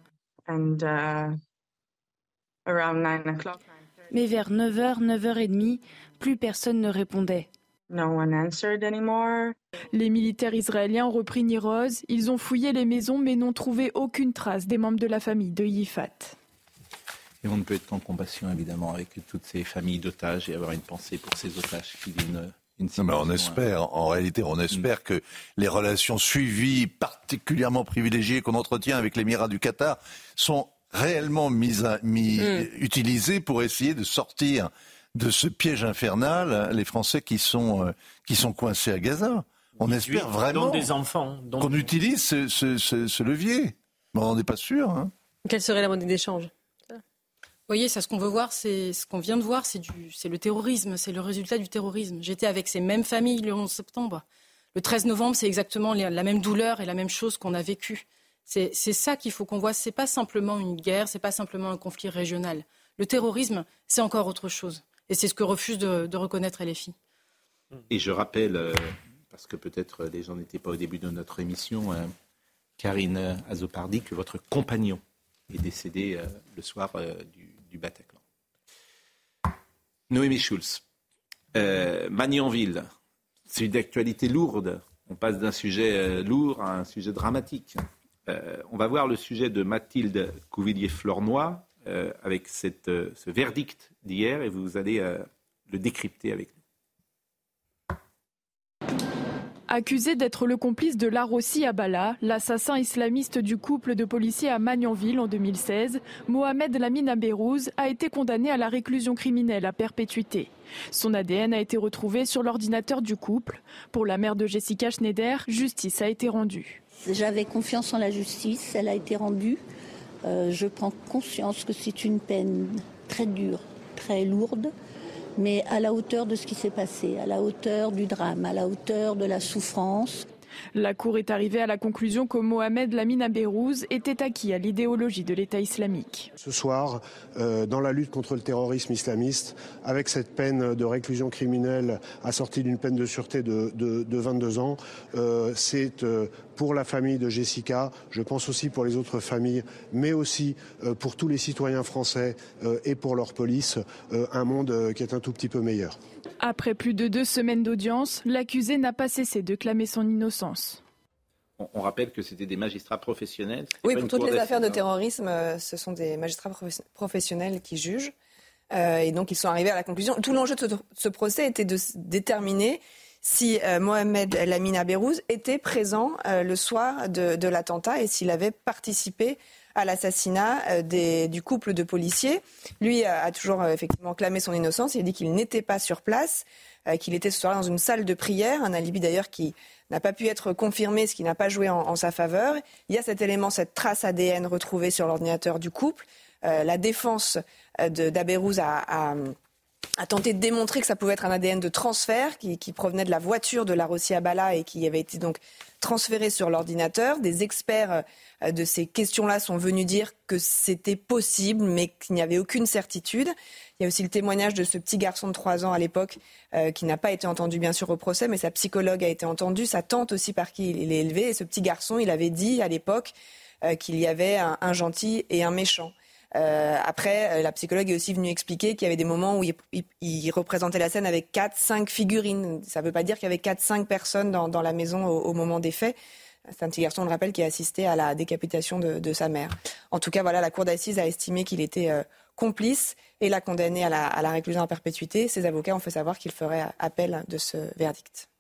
uh, Mais vers 9h, 9h30, plus personne ne répondait. No one answered anymore. Les militaires israéliens ont repris Niroz. Ils ont fouillé les maisons mais n'ont trouvé aucune trace des membres de la famille de Yifat. Et on ne peut être qu'en compassion, évidemment, avec toutes ces familles d'otages et avoir une pensée pour ces otages qui vivent une, une Non, mais on espère, en réalité, on espère que les relations suivies, particulièrement privilégiées qu'on entretient avec l'Émirat du Qatar, sont réellement mises à, mis, Mm. utilisées pour essayer de sortir de ce piège infernal les Français qui sont, euh, qui sont coincés à Gaza. On espère vraiment des enfants. dont- qu'on utilise ce, ce- ce- ce levier. Mais on n'est pas sûr. hein. Quelle serait la monnaie d'échange? Vous voyez, ça, ce qu'on veut voir, c'est ce qu'on vient de voir, c'est du, c'est le terrorisme, c'est le résultat du terrorisme. J'étais avec ces mêmes familles le 11 septembre. Le 13 novembre, c'est exactement la la même douleur et la même chose qu'on a vécue. C'est c'est ça qu'il faut qu'on voit. C'est pas simplement une guerre, c'est pas simplement un conflit régional. Le terrorisme, c'est encore autre chose. Et c'est ce que refuse de, de reconnaître LFI. Et je rappelle, euh, parce que peut-être les gens n'étaient pas au début de notre émission, euh, Karine Azopardi, que votre compagnon est décédé euh, le soir du, Bataclan. Noémie Schulz, Magnanville, c'est une actualité lourde. On passe d'un sujet lourd à un sujet dramatique. On va voir le sujet de Mathilde Couvillier-Flornois euh, avec cette, euh, ce verdict d'hier et vous allez euh, le décrypter avec nous. Accusé d'être le complice de Larossi Abala, l'assassin islamiste du couple de policiers à Magnanville en 2016, Mohamed Lamine Abérouz a été condamné à la réclusion criminelle à perpétuité. Son ADN a été retrouvé sur l'ordinateur du couple. Pour la mère de Jessica Schneider, justice a été rendue. J'avais confiance en la justice, elle a été rendue. Euh, je prends conscience que c'est une peine très dure, très lourde, mais à la hauteur de ce qui s'est passé, à la hauteur du drame, à la hauteur de la souffrance. La Cour est arrivée à la conclusion que Mohamed Lamine Abérouz était acquis à l'idéologie de l'État islamique. Ce soir, euh, dans la lutte contre le terrorisme islamiste, avec cette peine de réclusion criminelle assortie d'une peine de sûreté de, 22 ans, euh, c'est euh, pour la famille de Jessica, je pense aussi pour les autres familles, mais aussi pour tous les citoyens français et pour leur police, un monde qui est un tout petit peu meilleur. Après plus de deux semaines d'audience, l'accusé n'a pas cessé de clamer son innocence. On rappelle que c'était des magistrats professionnels. Oui, pour toutes les affaires de terrorisme, euh, ce sont des magistrats professionnels qui jugent. Euh, et donc, ils sont arrivés à la conclusion. Tout l'enjeu de ce, procès était de déterminer si euh, Mohamed Lamine Abérouz était présent le soir de, de l'attentat et s'il avait participé à l'assassinat euh, du couple de policiers. Lui a, toujours euh, effectivement clamé son innocence. Il a dit qu'il n'était pas sur place, euh, qu'il était ce soir dans une salle de prière, un alibi d'ailleurs qui n'a pas pu être confirmé, ce qui n'a pas joué en, sa faveur. Il y a cet élément, cette trace ADN retrouvée sur l'ordinateur du couple. la défense d'Aberouz a, a, tenté de démontrer que ça pouvait être un ADN de transfert qui, qui provenait de la voiture de la Rossi Abala et qui avait été donc transféré sur l'ordinateur. Des experts euh, de ces questions-là sont venus dire que c'était possible, mais qu'il n'y avait aucune certitude. Il y a aussi le témoignage de ce petit garçon de 3 ans à l'époque, euh, qui n'a pas été entendu bien sûr au procès, mais sa psychologue a été entendue, sa tante aussi par qui il est élevé. Et ce petit garçon, il avait dit à l'époque euh, qu'il y avait un, gentil et un méchant. Après, la psychologue est aussi venue expliquer qu'il y avait des moments où il, représentait la scène avec 4, 5 figurines. Ça ne veut pas dire qu'il y avait 4, 5 personnes dans, la maison au, moment des faits. C'est un petit garçon, on le rappelle, qui a assisté à la décapitation de, sa mère. En tout cas, voilà, la cour d'assises a estimé qu'il était euh, complice et l'a condamné à la, à la réclusion à perpétuité. Ses avocats ont fait savoir qu'il ferait appel de ce verdict.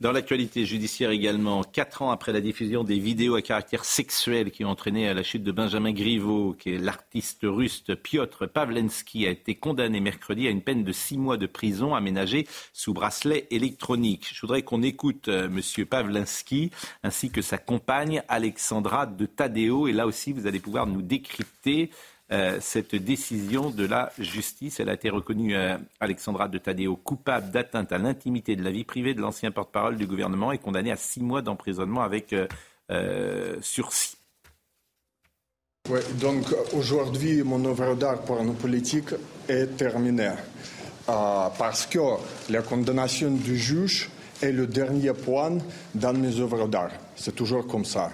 Dans l'actualité judiciaire également, quatre ans après la diffusion des vidéos à caractère sexuel qui ont entraîné à la chute de Benjamin Griveaux, l'artiste russe Piotr Pavlensky, a été condamné mercredi à une peine de six mois de prison aménagée sous bracelet électronique. Je voudrais qu'on écoute euh, M. Pavlensky ainsi que sa compagne Alexandra de Tadeo. Et là aussi, vous allez pouvoir nous décrypter euh, cette décision de la justice. Elle a été reconnue, euh, Alexandra de Tadeo, coupable d'atteinte à l'intimité de la vie privée de l'ancien porte-parole du gouvernement et condamnée à six mois d'emprisonnement avec euh, sursis. Donc aujourd'hui, mon œuvre d'art pour nos politiques est terminée. parce que la condamnation du juge est le dernier point dans mes œuvres d'art. C'est toujours comme ça.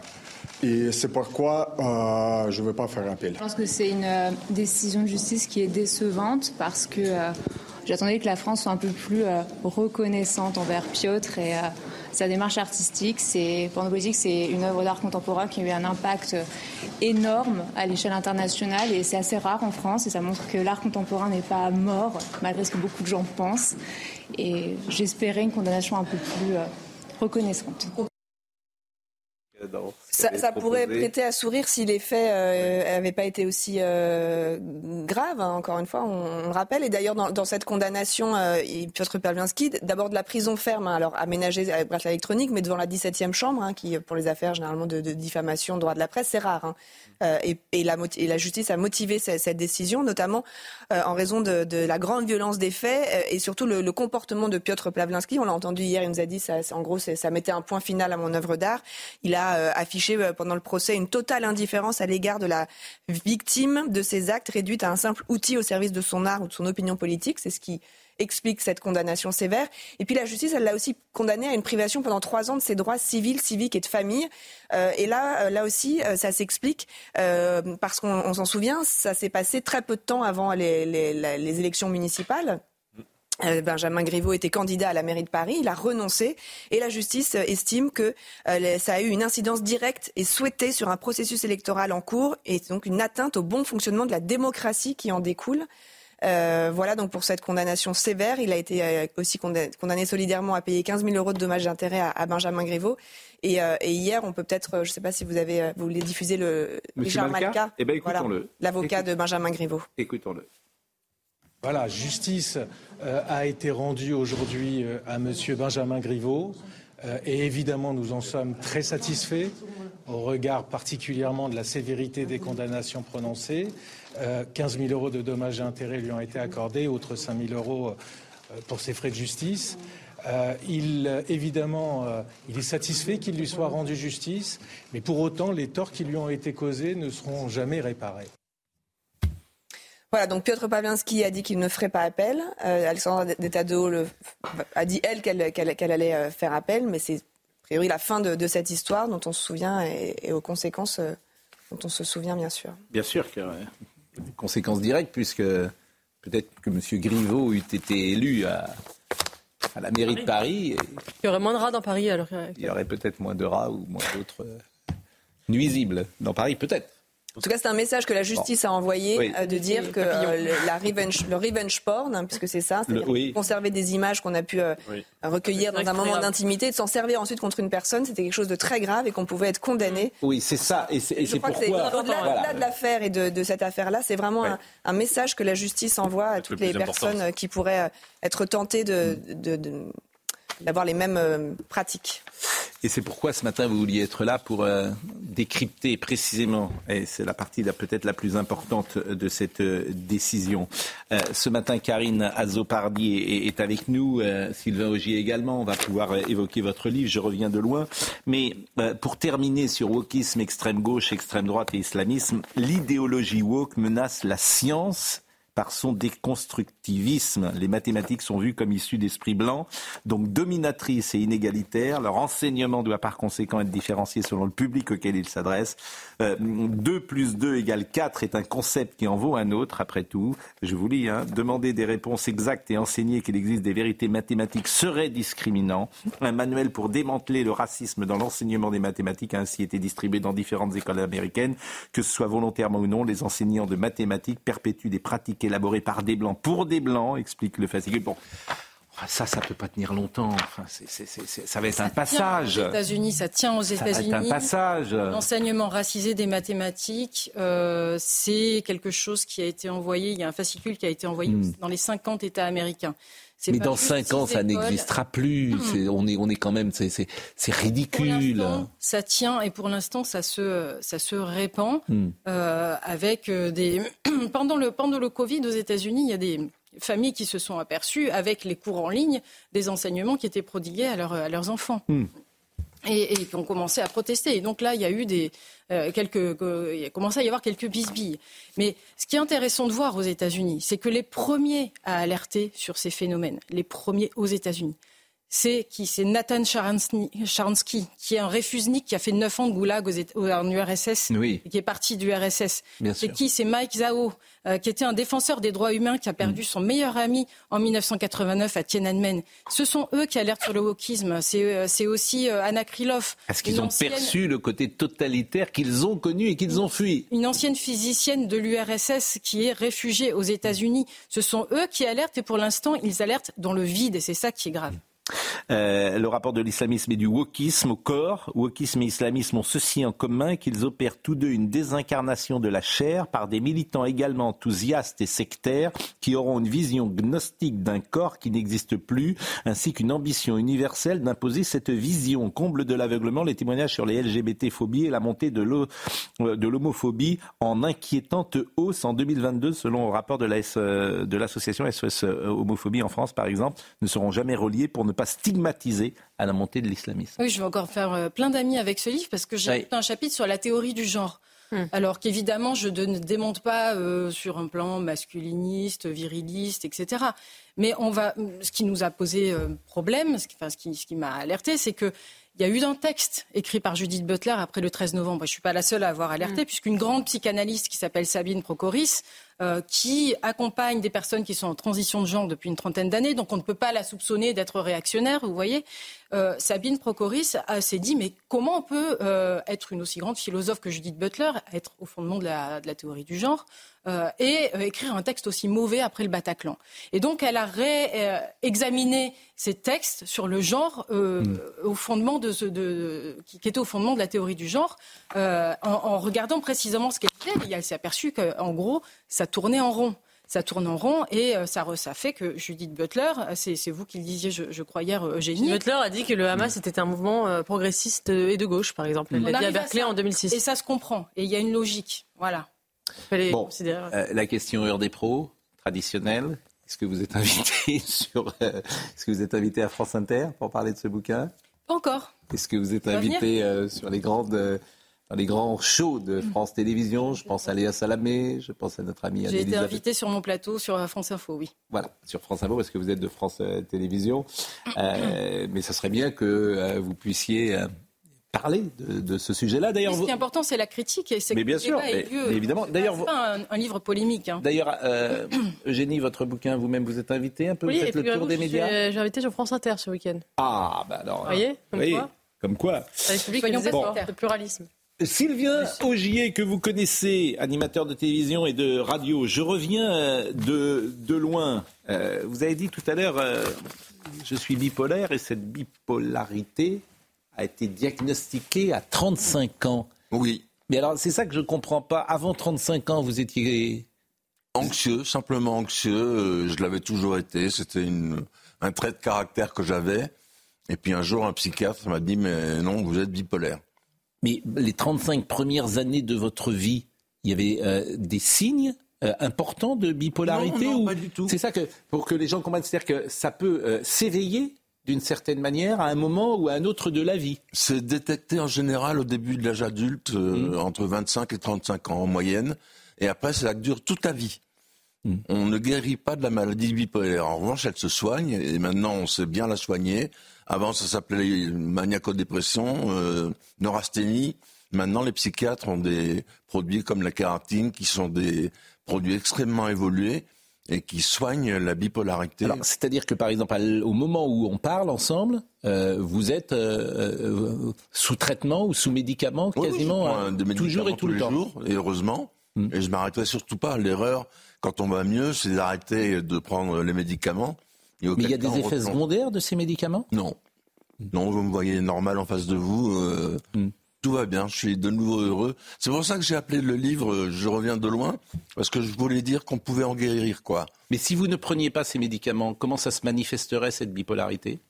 Et c'est pourquoi euh, je ne veux pas faire appel. Je pense que c'est une euh, décision de justice qui est décevante parce que euh, j'attendais que la France soit un peu plus reconnaissante envers Piotr et sa démarche artistique. C'est, pour nos politiques, c'est une œuvre d'art contemporain qui a eu un impact énorme à l'échelle internationale et c'est assez rare en France et ça montre que l'art contemporain n'est pas mort malgré ce que beaucoup de gens pensent. Et j'espérais une condamnation un peu plus reconnaissante. Ça, pourrait prêter à sourire si les faits n'avaient euh, pas été aussi euh, graves. Hein, encore une fois, on, le rappelle. Et d'ailleurs, dans, cette condamnation, euh, Piotr Perlinski, d'abord de la prison ferme, hein, alors aménagée avec bracelet électronique, mais devant la 17e chambre, hein, qui pour les affaires généralement de, de diffamation, droit de la presse, c'est rare. Euh, et, la, justice a motivé cette, décision, notamment euh, en raison de, la grande violence des faits euh, et surtout le, comportement de Piotr Plavlinski. On l'a entendu hier, il nous a dit, ça, en gros, ça mettait un point final à mon œuvre d'art. Il a affiché pendant le procès une totale indifférence à l'égard de la victime de ses actes, réduite à un simple outil au service de son art ou de son opinion politique. C'est ce qui explique cette condamnation sévère. Et puis la justice, elle l'a aussi condamné à une privation pendant trois ans de ses droits civils, civiques et de famille. Euh, et là, euh, là aussi, euh, ça s'explique parce qu'on s'en souvient, ça s'est passé très peu de temps avant les élections municipales. Benjamin Griveaux était candidat à la mairie de Paris, il a renoncé et la justice estime que ça a eu une incidence directe et souhaitée sur un processus électoral en cours et donc une atteinte au bon fonctionnement de la démocratie qui en découle. Euh, voilà donc pour cette condamnation sévère. Il a été euh, aussi condamné, solidairement à payer 15 000 euros de dommages d'intérêt à, Benjamin Griveaux. Euh, et, hier, on peut peut-être, je ne sais pas si vous avez, vous voulez diffuser le Richard Malka. Eh ben, l'avocat de Benjamin Griveaux. Écoutons-le. Voilà, justice a été rendue aujourd'hui à Monsieur Benjamin Griveaux. et évidemment, nous en sommes très satisfaits au regard particulièrement de la sévérité des condamnations prononcées. 15 000 euros de dommages et intérêts lui ont été accordés, outre 5 000 euros pour ses frais de justice. il, évidemment, il est satisfait qu'il lui soit rendu justice, mais pour autant, les torts qui lui ont été causés ne seront jamais réparés. Voilà, donc Piotr Pawlianski a dit qu'il ne ferait pas appel. Euh, Alexandra Detado a dit, elle, qu'elle allait euh, faire appel, mais c'est a priori la fin de, cette histoire dont on se souvient et, aux conséquences euh, dont on se souvient, bien sûr. Bien sûr qu'il y a des conséquences directes, puisque peut-être que M. Griveaux eût été élu à, la mairie de Paris. Il y aurait moins de rats dans Paris alors. Il y aurait peut-être moins de rats ou moins d'autres nuisibles dans Paris, peut-être. En tout cas, c'est un message que la justice a envoyé euh, de dire que euh, le, la revenge, le revenge porn, hein, puisque c'est ça, c'est-à-dire conserver des images qu'on a pu euh, recueillir dans un moment d'intimité, de s'en servir ensuite contre une personne, c'était quelque chose de très grave et qu'on pouvait être condamné. Oui, c'est ça. Et c'est, Je crois que au-delà, de l'affaire et de, cette affaire-là, c'est vraiment un, message que la justice envoie à toutes les personnes qui pourraient être tentées de, d'avoir les mêmes pratiques. Et c'est pourquoi ce matin vous vouliez être là pour euh, décrypter précisément, et c'est la partie peut-être la plus importante de cette euh, décision. Euh, ce matin, Karine Azopardi est, avec nous, Sylvain Augier également. On va pouvoir évoquer votre livre. Je reviens de loin. Mais pour terminer sur wokisme, extrême gauche, extrême droite et islamisme, l'idéologie woke menace la science par son déconstructivisme. Les mathématiques sont vues comme issues d'esprit blanc, donc dominatrices et inégalitaires. Leur enseignement doit par conséquent être différencié selon le public auquel il s'adresse. Euh, 2 plus 2 égale 4 est un concept qui en vaut un autre, après tout. Je vous lis, hein, demander des réponses exactes et enseigner qu'il existe des vérités mathématiques serait discriminant. Un manuel pour démanteler le racisme dans l'enseignement des mathématiques a ainsi été distribué dans différentes écoles américaines. Que ce soit volontairement ou non, les enseignants de mathématiques perpétuent des pratiques élaboré par des blancs pour des blancs, explique le fascicule. Bon. Ça, ça peut pas tenir longtemps. Enfin, ça va être un passage. Aux États-Unis, ça tient aux États-Unis. un passage. L'enseignement racisé des mathématiques, euh, c'est quelque chose qui a été envoyé. Il y a un fascicule qui a été envoyé hmm. dans les 50 États américains. Mais dans 5 ans, ça n'existera plus. Hmm. on, est, on est quand même, c'est ridicule. Ça tient et pour l'instant, ça se, ça se répand hmm. euh, avec euh, des. <clears throat> pendant le pendant le Covid aux États-Unis, il y a des familles qui se sont aperçues avec les cours en ligne des enseignements qui étaient prodigués à, à leurs enfants. Hmm. Et, qui ont commencé à protester. Et donc là, il y a eu des euh, quelques, il a commencé à y avoir quelques bisbilles. Mais ce qui est intéressant de voir aux États-Unis, c'est que les premiers à alerter sur ces phénomènes, les premiers aux États-Unis, c'est qui? C'est Nathan Sharansky, qui est un réfusnik qui a fait 9 ans de goulag en URSS, et qui est parti du RSS. C'est qui? C'est Mike Zhao, euh, qui était un défenseur des droits humains, qui a perdu mm. son meilleur ami en 1989 à Tiananmen. Ce sont eux qui alertent sur le wokisme. C'est euh, aussi euh, Anna Krylov. Parce qu'ils ont perçu le côté totalitaire qu'ils ont connu et qu'ils ont fui. Une ancienne physicienne de l'URSS qui est réfugiée aux États-Unis. Ce sont eux qui alertent et pour l'instant, ils alertent dans le vide et c'est ça qui est grave. Euh, le rapport de l'islamisme et du wokisme au corps. Wokisme et islamisme ont ceci en commun qu'ils opèrent tous deux une désincarnation de la chair par des militants également enthousiastes et sectaires qui auront une vision gnostique d'un corps qui n'existe plus, ainsi qu'une ambition universelle d'imposer cette vision. Comble de l'aveuglement, les témoignages sur les LGBT-phobies et la montée de l'homophobie en inquiétante hausse en 2022, selon le rapport de l'association SOS Homophobie en France, par exemple, ne seront jamais reliés pour ne pas stigmatiser à la montée de l'islamisme. Oui, je vais encore faire euh, plein d'amis avec ce livre parce que j'ai un chapitre sur la théorie du genre. Hmm. Alors qu'évidemment, je ne démonte pas euh, sur un plan masculiniste, viriliste, etc. Mais on va, ce qui nous a posé euh, problème, ce qui, enfin, ce qui, ce qui m'a alerté, c'est que il y a eu un texte écrit par Judith Butler après le 13 novembre. Je ne suis pas la seule à avoir alerté, hmm. puisqu'une grande psychanalyste qui s'appelle Sabine Procoris euh, qui accompagne des personnes qui sont en transition de genre depuis une trentaine d'années, donc on ne peut pas la soupçonner d'être réactionnaire, vous voyez. Euh, Sabine Procoris s'est dit, mais comment on peut euh, être une aussi grande philosophe que Judith Butler, être au fondement de la, de la théorie du genre, et écrire un texte aussi mauvais après le Bataclan Et donc elle a réexaminé ces textes sur le genre mm. au fondement de, ce, de qui, qui, était au fondement de la théorie du genre, en, en, regardant précisément ce qu'elle et elle s'est aperçue qu'en gros, ça tournait en rond. ça tourne en rond et euh, ça, ça fait que Judith Butler, c'est vous qui le disiez, je, crois hier, Eugénie. Judith Butler a dit que le Hamas était un mouvement progressiste et de gauche, par exemple. Elle l'a dit à Berkeley en 2006. Et ça se comprend. Et il y a une logique. Voilà. Bon, la question heure des pros, traditionnelle. Est-ce que vous êtes invité <laughs> sur, est-ce que vous êtes invité à France Inter pour parler de ce bouquin? Encore. Est-ce que vous êtes invité sur les grandes dans les grands shows de. France Télévisions. Je pense à Léa Salamé, je pense à notre amie J'ai été invitée sur mon plateau sur France Info, oui. Voilà, sur France Info, parce que vous êtes de France euh, Télévisions. Euh, <coughs> mais ça serait bien que euh, vous puissiez parler de, ce sujet-là. D'ailleurs, ce qui est important, c'est la critique. Et mais bien sûr, mais, évidemment. D'ailleurs, pas un, livre polémique. Hein. D'ailleurs, <coughs> Eugénie, votre bouquin, vous-même, vous êtes invité un peu. Oui, vous faites le tour des médias. J'ai invité sur France Inter ce week-end. Ah, bah alors. Vous voyez, comme oui, quoi. Comme quoi. Soyons bon. de pluralisme. Sylvien Augier, que vous connaissez, animateur de télévision et de radio, je reviens euh, de, de loin. Euh, vous avez dit tout à l'heure, euh, je suis bipolaire et cette bipolarité a été diagnostiquée à 35 ans. Oui. Mais alors, c'est ça que je ne comprends pas. Avant 35 ans, vous étiez... Anxieux, simplement anxieux. Je l'avais toujours été. C'était un trait de caractère que j'avais. Et puis un jour, un psychiatre m'a dit, mais non, vous êtes bipolaire. Mais les 35 premières années de votre vie, il y avait euh, des signes euh, importants de bipolarité non, non, pas du tout. C'est ça que, pour que les gens comprennent, c'est-à-dire que ça peut euh, s'éveiller d'une certaine manière à un moment ou à un autre de la vie. C'est détecté en général au début de l'âge adulte, mmh. entre 25 et 35 ans en moyenne, et après ça dure toute la vie. Mmh. On ne guérit pas de la maladie bipolaire. En revanche, elle se soigne, et maintenant on sait bien la soigner. Avant, ça s'appelait maniaco-dépression, euh, neurasthénie. Maintenant, les psychiatres ont des produits comme la kératine qui sont des produits extrêmement évolués et qui soignent la bipolarité. C'est-à-dire que, par exemple, au moment où on parle ensemble, euh, vous êtes euh, euh, sous traitement ou sous médicaments quasiment oui, toujours et tout le temps. Jours, et heureusement. Hmm. Et je m'arrêterai surtout pas. L'erreur, quand on va mieux, c'est d'arrêter de prendre les médicaments mais il y a des effets secondaires de ces médicaments? Non. Non, vous me voyez normal en face de vous. Euh, hmm. Tout va bien, je suis de nouveau heureux. C'est pour ça que j'ai appelé le livre euh, Je reviens de loin, parce que je voulais dire qu'on pouvait en guérir, quoi. Mais si vous ne preniez pas ces médicaments, comment ça se manifesterait cette bipolarité?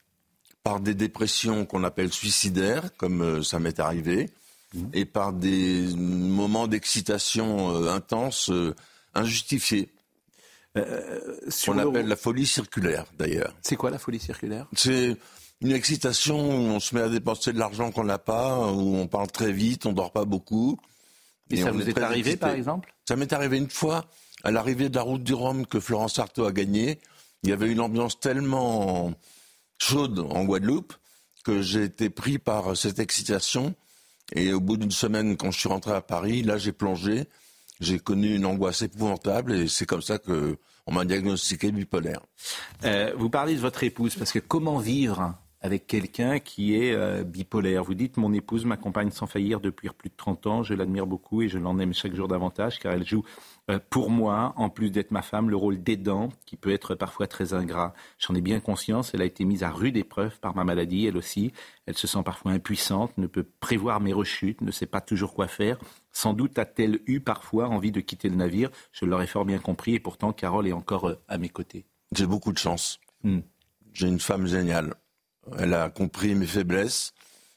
Par des dépressions qu'on appelle suicidaires, comme euh, ça m'est arrivé, hmm. et par des moments d'excitation intense, injustifiés. Euh, on appelle la folie circulaire, d'ailleurs. C'est quoi la folie circulaire? C'est une excitation où on se met à dépenser de l'argent qu'on n'a pas, où on parle très vite, on dort pas beaucoup. Et, ça vous est, arrivé, par exemple? Ça m'est arrivé une fois, à l'arrivée de la route du Rhum que Florence Artaud a gagnée. Il y avait une ambiance tellement chaude en Guadeloupe que j'ai été pris par cette excitation. Et au bout d'une semaine, quand je suis rentré à Paris, là, j'ai plongé. J'ai connu une angoisse épouvantable et c'est comme ça que on m'a diagnostiqué bipolaire. Euh, vous parlez de votre épouse parce que comment vivre avec quelqu'un qui est euh, bipolaire? Vous dites mon épouse m'accompagne sans faillir depuis plus de 30 ans, je l'admire beaucoup et je l'en aime chaque jour davantage car elle joue pour moi, en plus d'être ma femme, le rôle d'aidant qui peut être parfois très ingrat. J'en ai bien conscience, elle a été mise à rude épreuve par ma maladie, elle aussi. Elle se sent parfois impuissante, ne peut prévoir mes rechutes, ne sait pas toujours quoi faire. Sans doute a-t-elle eu parfois envie de quitter le navire. Je l'aurais fort bien compris et pourtant Carole est encore euh, à mes côtés. J'ai beaucoup de chance. Hmm. J'ai une femme géniale. Elle a compris mes faiblesses.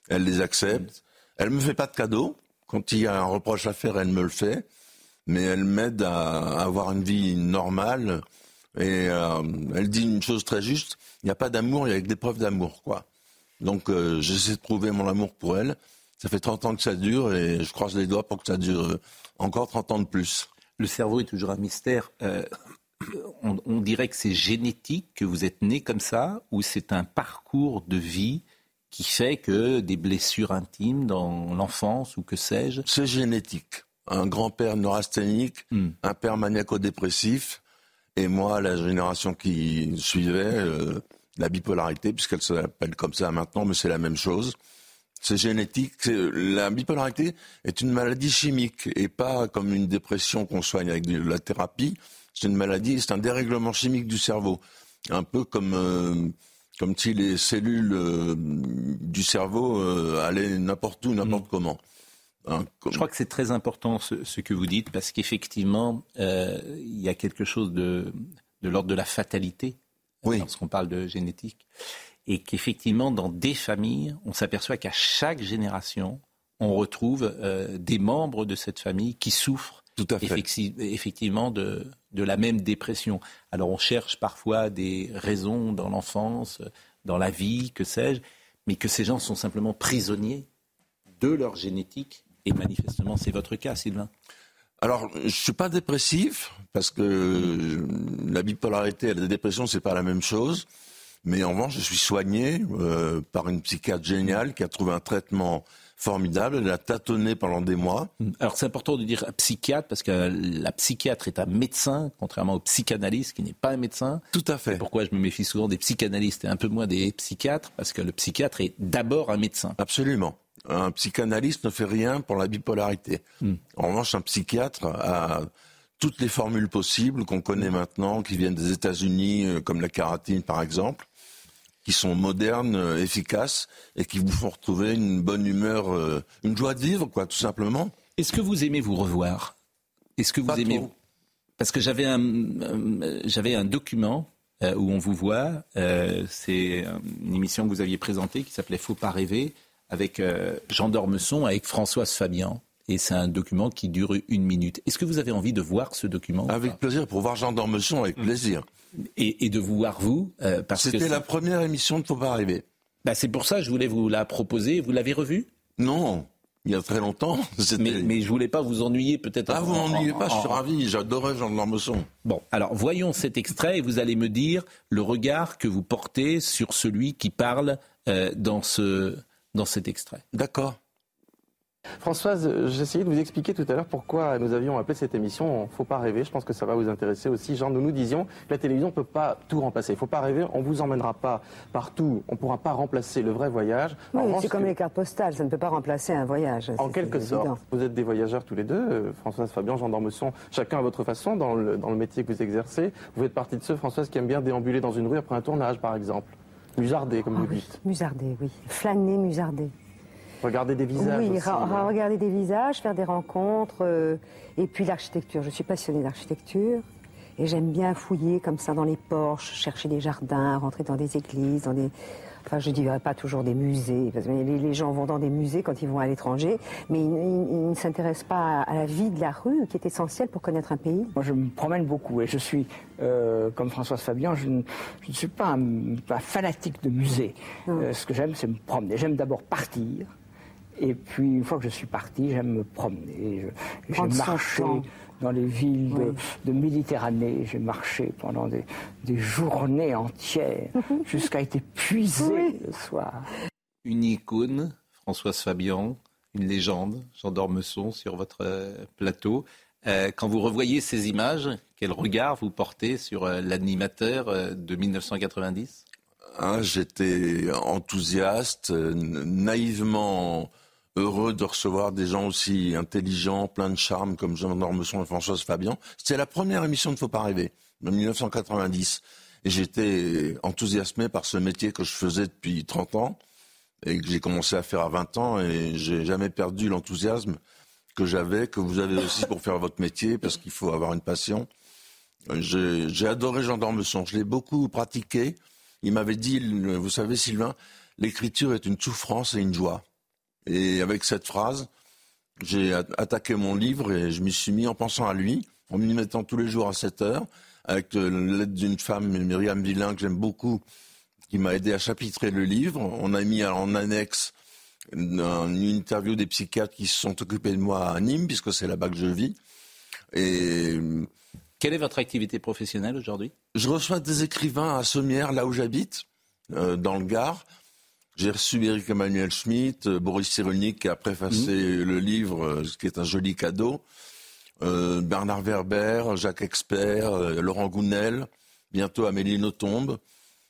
Elle les accepte. Elle me fait pas de cadeaux. Quand il y a un reproche à faire, elle me le fait. Mais elle m'aide à avoir une vie normale. Et euh, elle dit une chose très juste. Il n'y a pas d'amour, il y a des preuves d'amour, quoi. Donc euh, j'essaie de prouver mon amour pour elle. Ça fait 30 ans que ça dure et je croise les doigts pour que ça dure encore 30 ans de plus. Le cerveau est toujours un mystère. Euh, on, dirait que c'est génétique, que vous êtes né comme ça, ou c'est un parcours de vie qui fait que des blessures intimes dans l'enfance ou que sais-je C'est génétique. Un grand-père neurasthénique, hmm. un père maniaco-dépressif, et moi, la génération qui suivait, euh, la bipolarité, puisqu'elle s'appelle comme ça maintenant, mais c'est la même chose. C'est génétique. La bipolarité est une maladie chimique et pas comme une dépression qu'on soigne avec de la thérapie. C'est une maladie, c'est un dérèglement chimique du cerveau. Un peu comme, euh, comme si les cellules euh, du cerveau allaient n'importe où, n'importe mm. comment. Je crois que c'est très important ce, que vous dites parce qu'effectivement, euh, il y a quelque chose de, de l'ordre de la fatalité oui. lorsqu'on parle de génétique. Et qu'effectivement, dans des familles, on s'aperçoit qu'à chaque génération, on retrouve euh, des membres de cette famille qui souffrent Tout à fait. effectivement de, de la même dépression. Alors on cherche parfois des raisons dans l'enfance, dans la vie, que sais-je, mais que ces gens sont simplement prisonniers de leur génétique. Et manifestement, c'est votre cas, Sylvain. Alors, je suis pas dépressif parce que la bipolarité et la dépression c'est pas la même chose. Mais en revanche, je suis soigné euh, par une psychiatre géniale qui a trouvé un traitement formidable. Elle a tâtonné pendant des mois. Alors c'est important de dire psychiatre parce que la psychiatre est un médecin, contrairement au psychanalyste qui n'est pas un médecin. Tout à fait. pourquoi je me méfie souvent des psychanalystes et un peu moins des psychiatres? Parce que le psychiatre est d'abord un médecin. Absolument. Un psychanalyste ne fait rien pour la bipolarité. Hmm. En revanche, un psychiatre a toutes les formules possibles qu'on connaît maintenant, qui viennent des États-Unis, euh, comme la caratine par exemple, qui sont modernes, euh, efficaces et qui vous font retrouver une bonne humeur, euh, une joie de vivre, quoi, tout simplement. Est-ce que vous aimez vous revoir? Est-ce que vous aimez Parce que j'avais un, j'avais un document où on vous voit. c'est une émission que vous aviez présentée qui s'appelait Faut pas rêver avec Jean Dormesson, avec Françoise Fabian et c'est un document qui dure une minute. Est-ce que vous avez envie de voir ce document Avec plaisir, pour voir Jean Dormesson, avec plaisir. Et, de vous voir vous euh, C'était la première émission de Faut pas rêver. Bah, c'est pour ça que je voulais vous la proposer. Vous l'avez revue? Non, il y a très longtemps. <laughs> Mais, mais je voulais pas vous ennuyer peut-être. Ah, vous m'ennuyez pas, je suis ravi, j'adorais Jean Dormesson. Bon, alors voyons cet extrait et vous allez me dire le regard que vous portez sur celui qui parle euh, dans, ce, dans cet extrait. D'accord. Françoise, j'ai essayé de vous expliquer tout à l'heure pourquoi nous avions appelé cette émission Faut pas rêver. Je pense que ça va vous intéresser aussi. Jean, nous nous disions que la télévision ne peut pas tout remplacer. Faut pas rêver, on vous emmènera pas partout. On ne pourra pas remplacer le vrai voyage. c'est comme les cartes postales, ça ne peut pas remplacer un voyage. En quelque sorte. Vous êtes des voyageurs tous les deux, euh, Françoise, Fabien, Jean d'Ormesson, chacun à votre façon dans le, dans le métier que vous exercez. Vous êtes partie de ceux, Françoise, qui aiment bien déambuler dans une rue après un tournage, par exemple. Musarder, comme ah vous dites. Musarder, oui. Flâner, musarder. Regarder des visages. Oui, regarder des visages, faire des rencontres. Euh, et puis l'architecture. Je suis passionnée d'architecture. Et j'aime bien fouiller comme ça dans les porches, chercher des jardins, rentrer dans des églises, dans des. Enfin, je ne dirais pas toujours des musées, parce que les, gens vont dans des musées quand ils vont à l'étranger, mais ils, ne s'intéressent pas à, la vie de la rue, qui est essentielle pour connaître un pays. Moi, je me promène beaucoup et je suis, euh, comme Françoise Fabian, je ne, suis pas un, fanatique de musée. Euh, ce que j'aime, c'est me promener. J'aime d'abord partir, et puis, une fois que je suis parti, j'aime me promener. J'aime marcher dans les villes de, Méditerranée. J'ai marché pendant des, journées entières <laughs> jusqu'à être épuisé le soir. Une icône, Françoise Fabian, une légende, Jean d'Ormesson sur votre euh, plateau. Euh, quand vous revoyez ces images, quel regard vous portez sur euh, l'animateur de 1990 ah, J'étais enthousiaste, naïvement heureux de recevoir des gens aussi intelligents, pleins de charme comme Jean Dormesson et Françoise Fabian. C'était la première émission de Faut pas rêver, en 1990. Et j'étais enthousiasmé par ce métier que je faisais depuis 30 ans et que j'ai commencé à faire à 20 ans et j'ai jamais perdu l'enthousiasme que j'avais, que vous avez aussi pour faire votre métier parce qu'il faut avoir une passion. J'ai adoré Jean Dormesson, je l'ai beaucoup pratiqué. Il m'avait dit, vous savez Sylvain, l'écriture est une souffrance et une joie. Et avec cette phrase, j'ai attaqué mon livre et je m'y suis mis en pensant à lui, en m'y mettant tous les jours à 7 heures, avec euh, l'aide d'une femme, Myriam Villain, que j'aime beaucoup, qui m'a aidé à chapitrer le livre. On a mis en annexe une, interview des psychiatres qui se sont occupés de moi à Nîmes, puisque c'est là-bas que je vis. Et quelle est votre activité professionnelle aujourd'hui? Je reçois des écrivains à Sommières, là où j'habite, euh, dans le Gard. J'ai reçu Eric Emmanuel Schmitt, euh, Boris Cyrulnik qui a préfacé mmh. le livre, euh, ce qui est un joli cadeau. Euh, Bernard Werber, Jacques Expert, Laurent Gounel, bientôt Amélie Nothomb.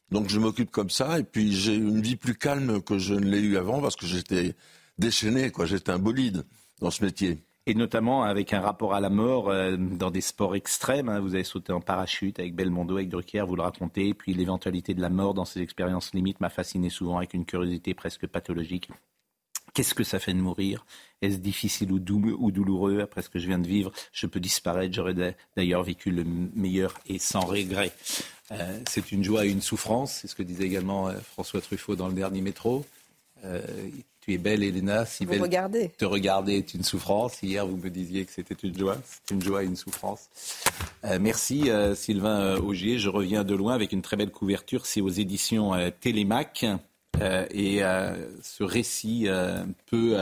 Donc je m'occupe comme ça et puis j'ai une vie plus calme que je ne l'ai eu avant parce que j'étais déchaîné, quoi. J'étais un bolide dans ce métier et notamment avec un rapport à la mort euh, dans des sports extrêmes. Hein. Vous avez sauté en parachute avec Belmondo, avec Drucker, vous le racontez. Puis l'éventualité de la mort dans ces expériences limites m'a fasciné souvent avec une curiosité presque pathologique. Qu'est-ce que ça fait de mourir? Est-ce difficile ou, douloureux? Après ce que je viens de vivre, je peux disparaître. J'aurais d'ailleurs vécu le meilleur et sans regret. Euh, c'est une joie et une souffrance. C'est ce que disait également euh, François Truffaut dans le dernier métro. Tu es belle, Elena. Si vous belle, regardez. Te regarder est une souffrance. Hier, vous me disiez que c'était une joie. C'est une joie et une souffrance. merci, Sylvain Augier. Je reviens de loin avec une très belle couverture. C'est aux éditions Télémac. et ce récit peut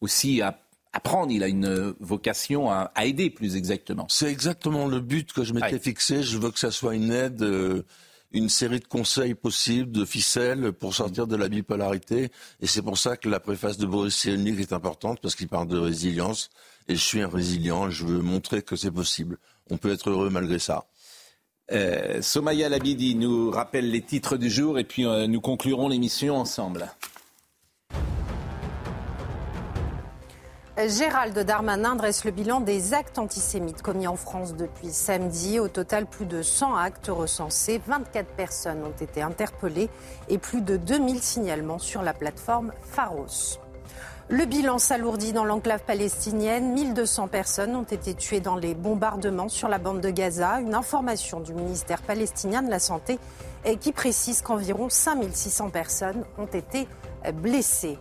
aussi apprendre, il a une vocation à, aider plus exactement. C'est exactement le but que je m'étais fixé. Je veux que ça soit une aide, euh, une série de conseils possibles, de ficelles pour sortir de la bipolarité. Et c'est pour ça que la préface de Boris Cyrulnik est importante parce qu'il parle de résilience. Et je suis un résilient. Je veux montrer que c'est possible. On peut être heureux malgré ça. Euh, Labidi nous rappelle les titres du jour et puis euh, nous conclurons l'émission ensemble. Gérald Darmanin dresse le bilan des actes antisémites commis en France depuis samedi. Au total, plus de 100 actes recensés, 24 personnes ont été interpellées et plus de 2000 signalements sur la plateforme Pharos. Le bilan s'alourdit dans l'enclave palestinienne. 1200 personnes ont été tuées dans les bombardements sur la bande de Gaza. Une information du ministère palestinien de la Santé qui précise qu'environ 5600 personnes ont été blessées.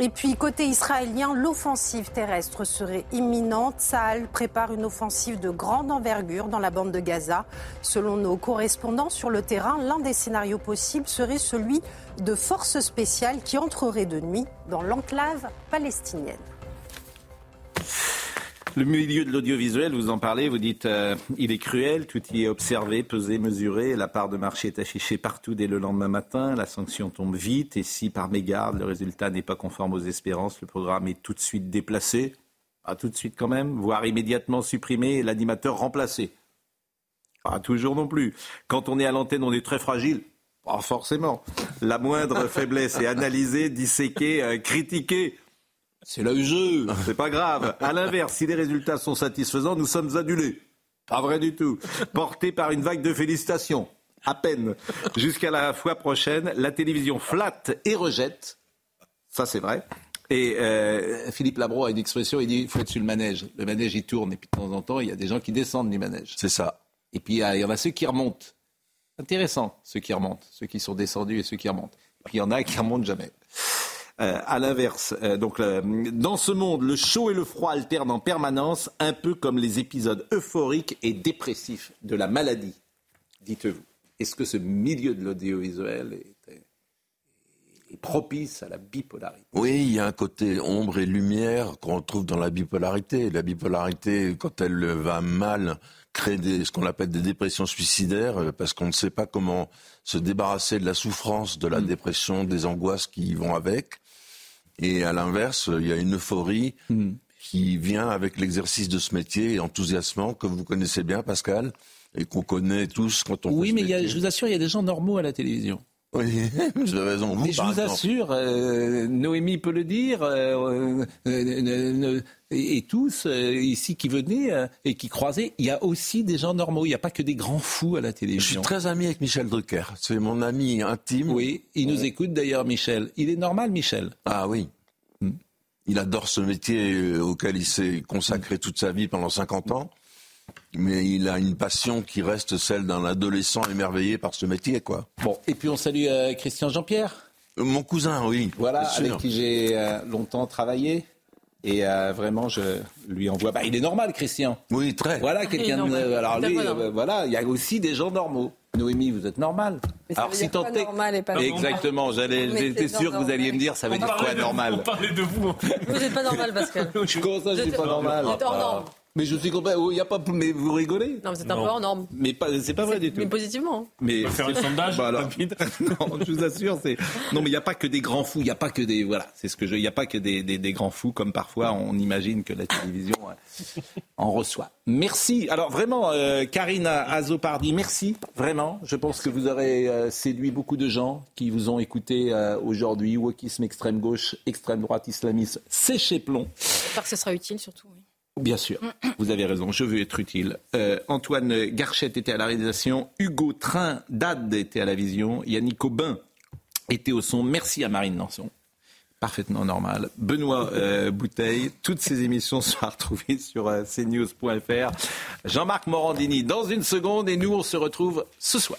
Et puis, côté israélien, l'offensive terrestre serait imminente. Saal prépare une offensive de grande envergure dans la bande de Gaza. Selon nos correspondants sur le terrain, l'un des scénarios possibles serait celui de forces spéciales qui entreraient de nuit dans l'enclave palestinienne. Le milieu de l'audiovisuel, vous en parlez, vous dites euh, il est cruel, tout y est observé, pesé, mesuré, la part de marché est affichée partout dès le lendemain matin, la sanction tombe vite, et si par mégarde le résultat n'est pas conforme aux espérances, le programme est tout de suite déplacé, pas tout de suite quand même, voire immédiatement supprimé et l'animateur remplacé. Pas toujours non plus. Quand on est à l'antenne, on est très fragile. Pas forcément. La moindre <laughs> faiblesse est analysée, disséquée, euh, critiquée. C'est le jeu, <laughs> c'est pas grave. À l'inverse, si les résultats sont satisfaisants, nous sommes adulés. Pas vrai du tout. Portés par une vague de félicitations. À peine. Jusqu'à la fois prochaine, la télévision flatte et rejette. Ça, c'est vrai. Et euh, Philippe Labro a une expression, il dit il faut être sur le manège. Le manège, il tourne, et puis de temps en temps, il y a des gens qui descendent du manège. C'est ça. Et puis, il y en a ceux qui remontent. Intéressant, ceux qui remontent, ceux qui sont descendus et ceux qui remontent. Et puis, il y en a qui remontent jamais. Euh, à l'inverse. Euh, donc, dans ce monde, le chaud et le froid alternent en permanence, un peu comme les épisodes euphoriques et dépressifs de la maladie. Dites-vous, est-ce que ce milieu de l'audiovisuel est, est, propice à la bipolarité? Oui, il y a un côté ombre et lumière qu'on retrouve dans la bipolarité. La bipolarité, quand elle va mal, crée des, ce qu'on appelle des dépressions suicidaires, euh, parce qu'on ne sait pas comment se débarrasser de la souffrance, de la mm. dépression, des angoisses qui vont avec. Et à l'inverse, il y a une euphorie hmm. qui vient avec l'exercice de ce métier enthousiasmant que vous connaissez bien, Pascal, et qu'on connaît tous quand on. Oui, mais je vous assure, il y a des gens normaux à la télévision. Oui, <laughs> vous avez raison. mais je vous assure, euh, Noémie peut le dire, euh, euh, et, tous ici qui venaient et qui croisaient, il y a aussi des gens normaux. Il n'y a pas que des grands fous à la télévision. Je suis très ami avec Michel Drucker. C'est mon ami intime. Oui, il nous écoute d'ailleurs, Michel. Il est normal, Michel. Ah oui. Hmm. Il adore ce métier auquel il s'est consacré toute sa vie pendant 50 ans mais il a une passion qui reste celle d'un adolescent émerveillé par ce métier, quoi. Bon, et puis on salue euh, Christian Jean-Pierre. Euh, mon cousin, oui. Voilà, avec qui j'ai euh, longtemps travaillé. Et vraiment, je lui envoie. Bah, il est normal, Christian. Oui, très. Voilà, quelqu'un. alors lui, voilà, il y a aussi des gens normaux. Noémie, vous êtes normal. Alors si tant est normal et pas Exactement, j'allais, j'étais sûr que vous alliez me dire ça veut dire quoi normal. On parlait de vous. Vous n'êtes pas normal, Pascal. <laughs> Comment ça, je suis pas normal Vous êtes hors norme. Mais je suis content. Il y a pas. Mais vous rigolez Non, c'est un peu hors norme. Mais pas. C'est pas vrai du tout. Mais positivement. Hein. Mais on va faire un sondage. Bah <laughs> non, je vous assure, c'est. Non, mais il n'y a pas que des grands fous. Il n'y a pas que des. Voilà, c'est ce que je. Il n'y a pas que des, des, des, grands fous comme parfois on imagine que la télévision euh, en reçoit. Merci. Alors vraiment, euh, Karina Azopardi, merci vraiment. Je pense que vous aurez euh, séduit beaucoup de gens qui vous ont écouté aujourd'hui. Wokisme extrême gauche, extrême droite, islamisme, c'est chez plomb. J'espère que ce sera utile surtout. Oui. Bien sûr, vous avez raison, je veux être utile. Euh, Antoine Garchette était à la réalisation, Hugo Train d'Ad était à la vision, Yannick Aubin était au son. Merci à Marine Nanson parfaitement normal. Benoît euh, Bouteille, toutes ces émissions sont à retrouver sur euh, cnews.fr. Jean-Marc Morandini dans une seconde et nous on se retrouve ce soir.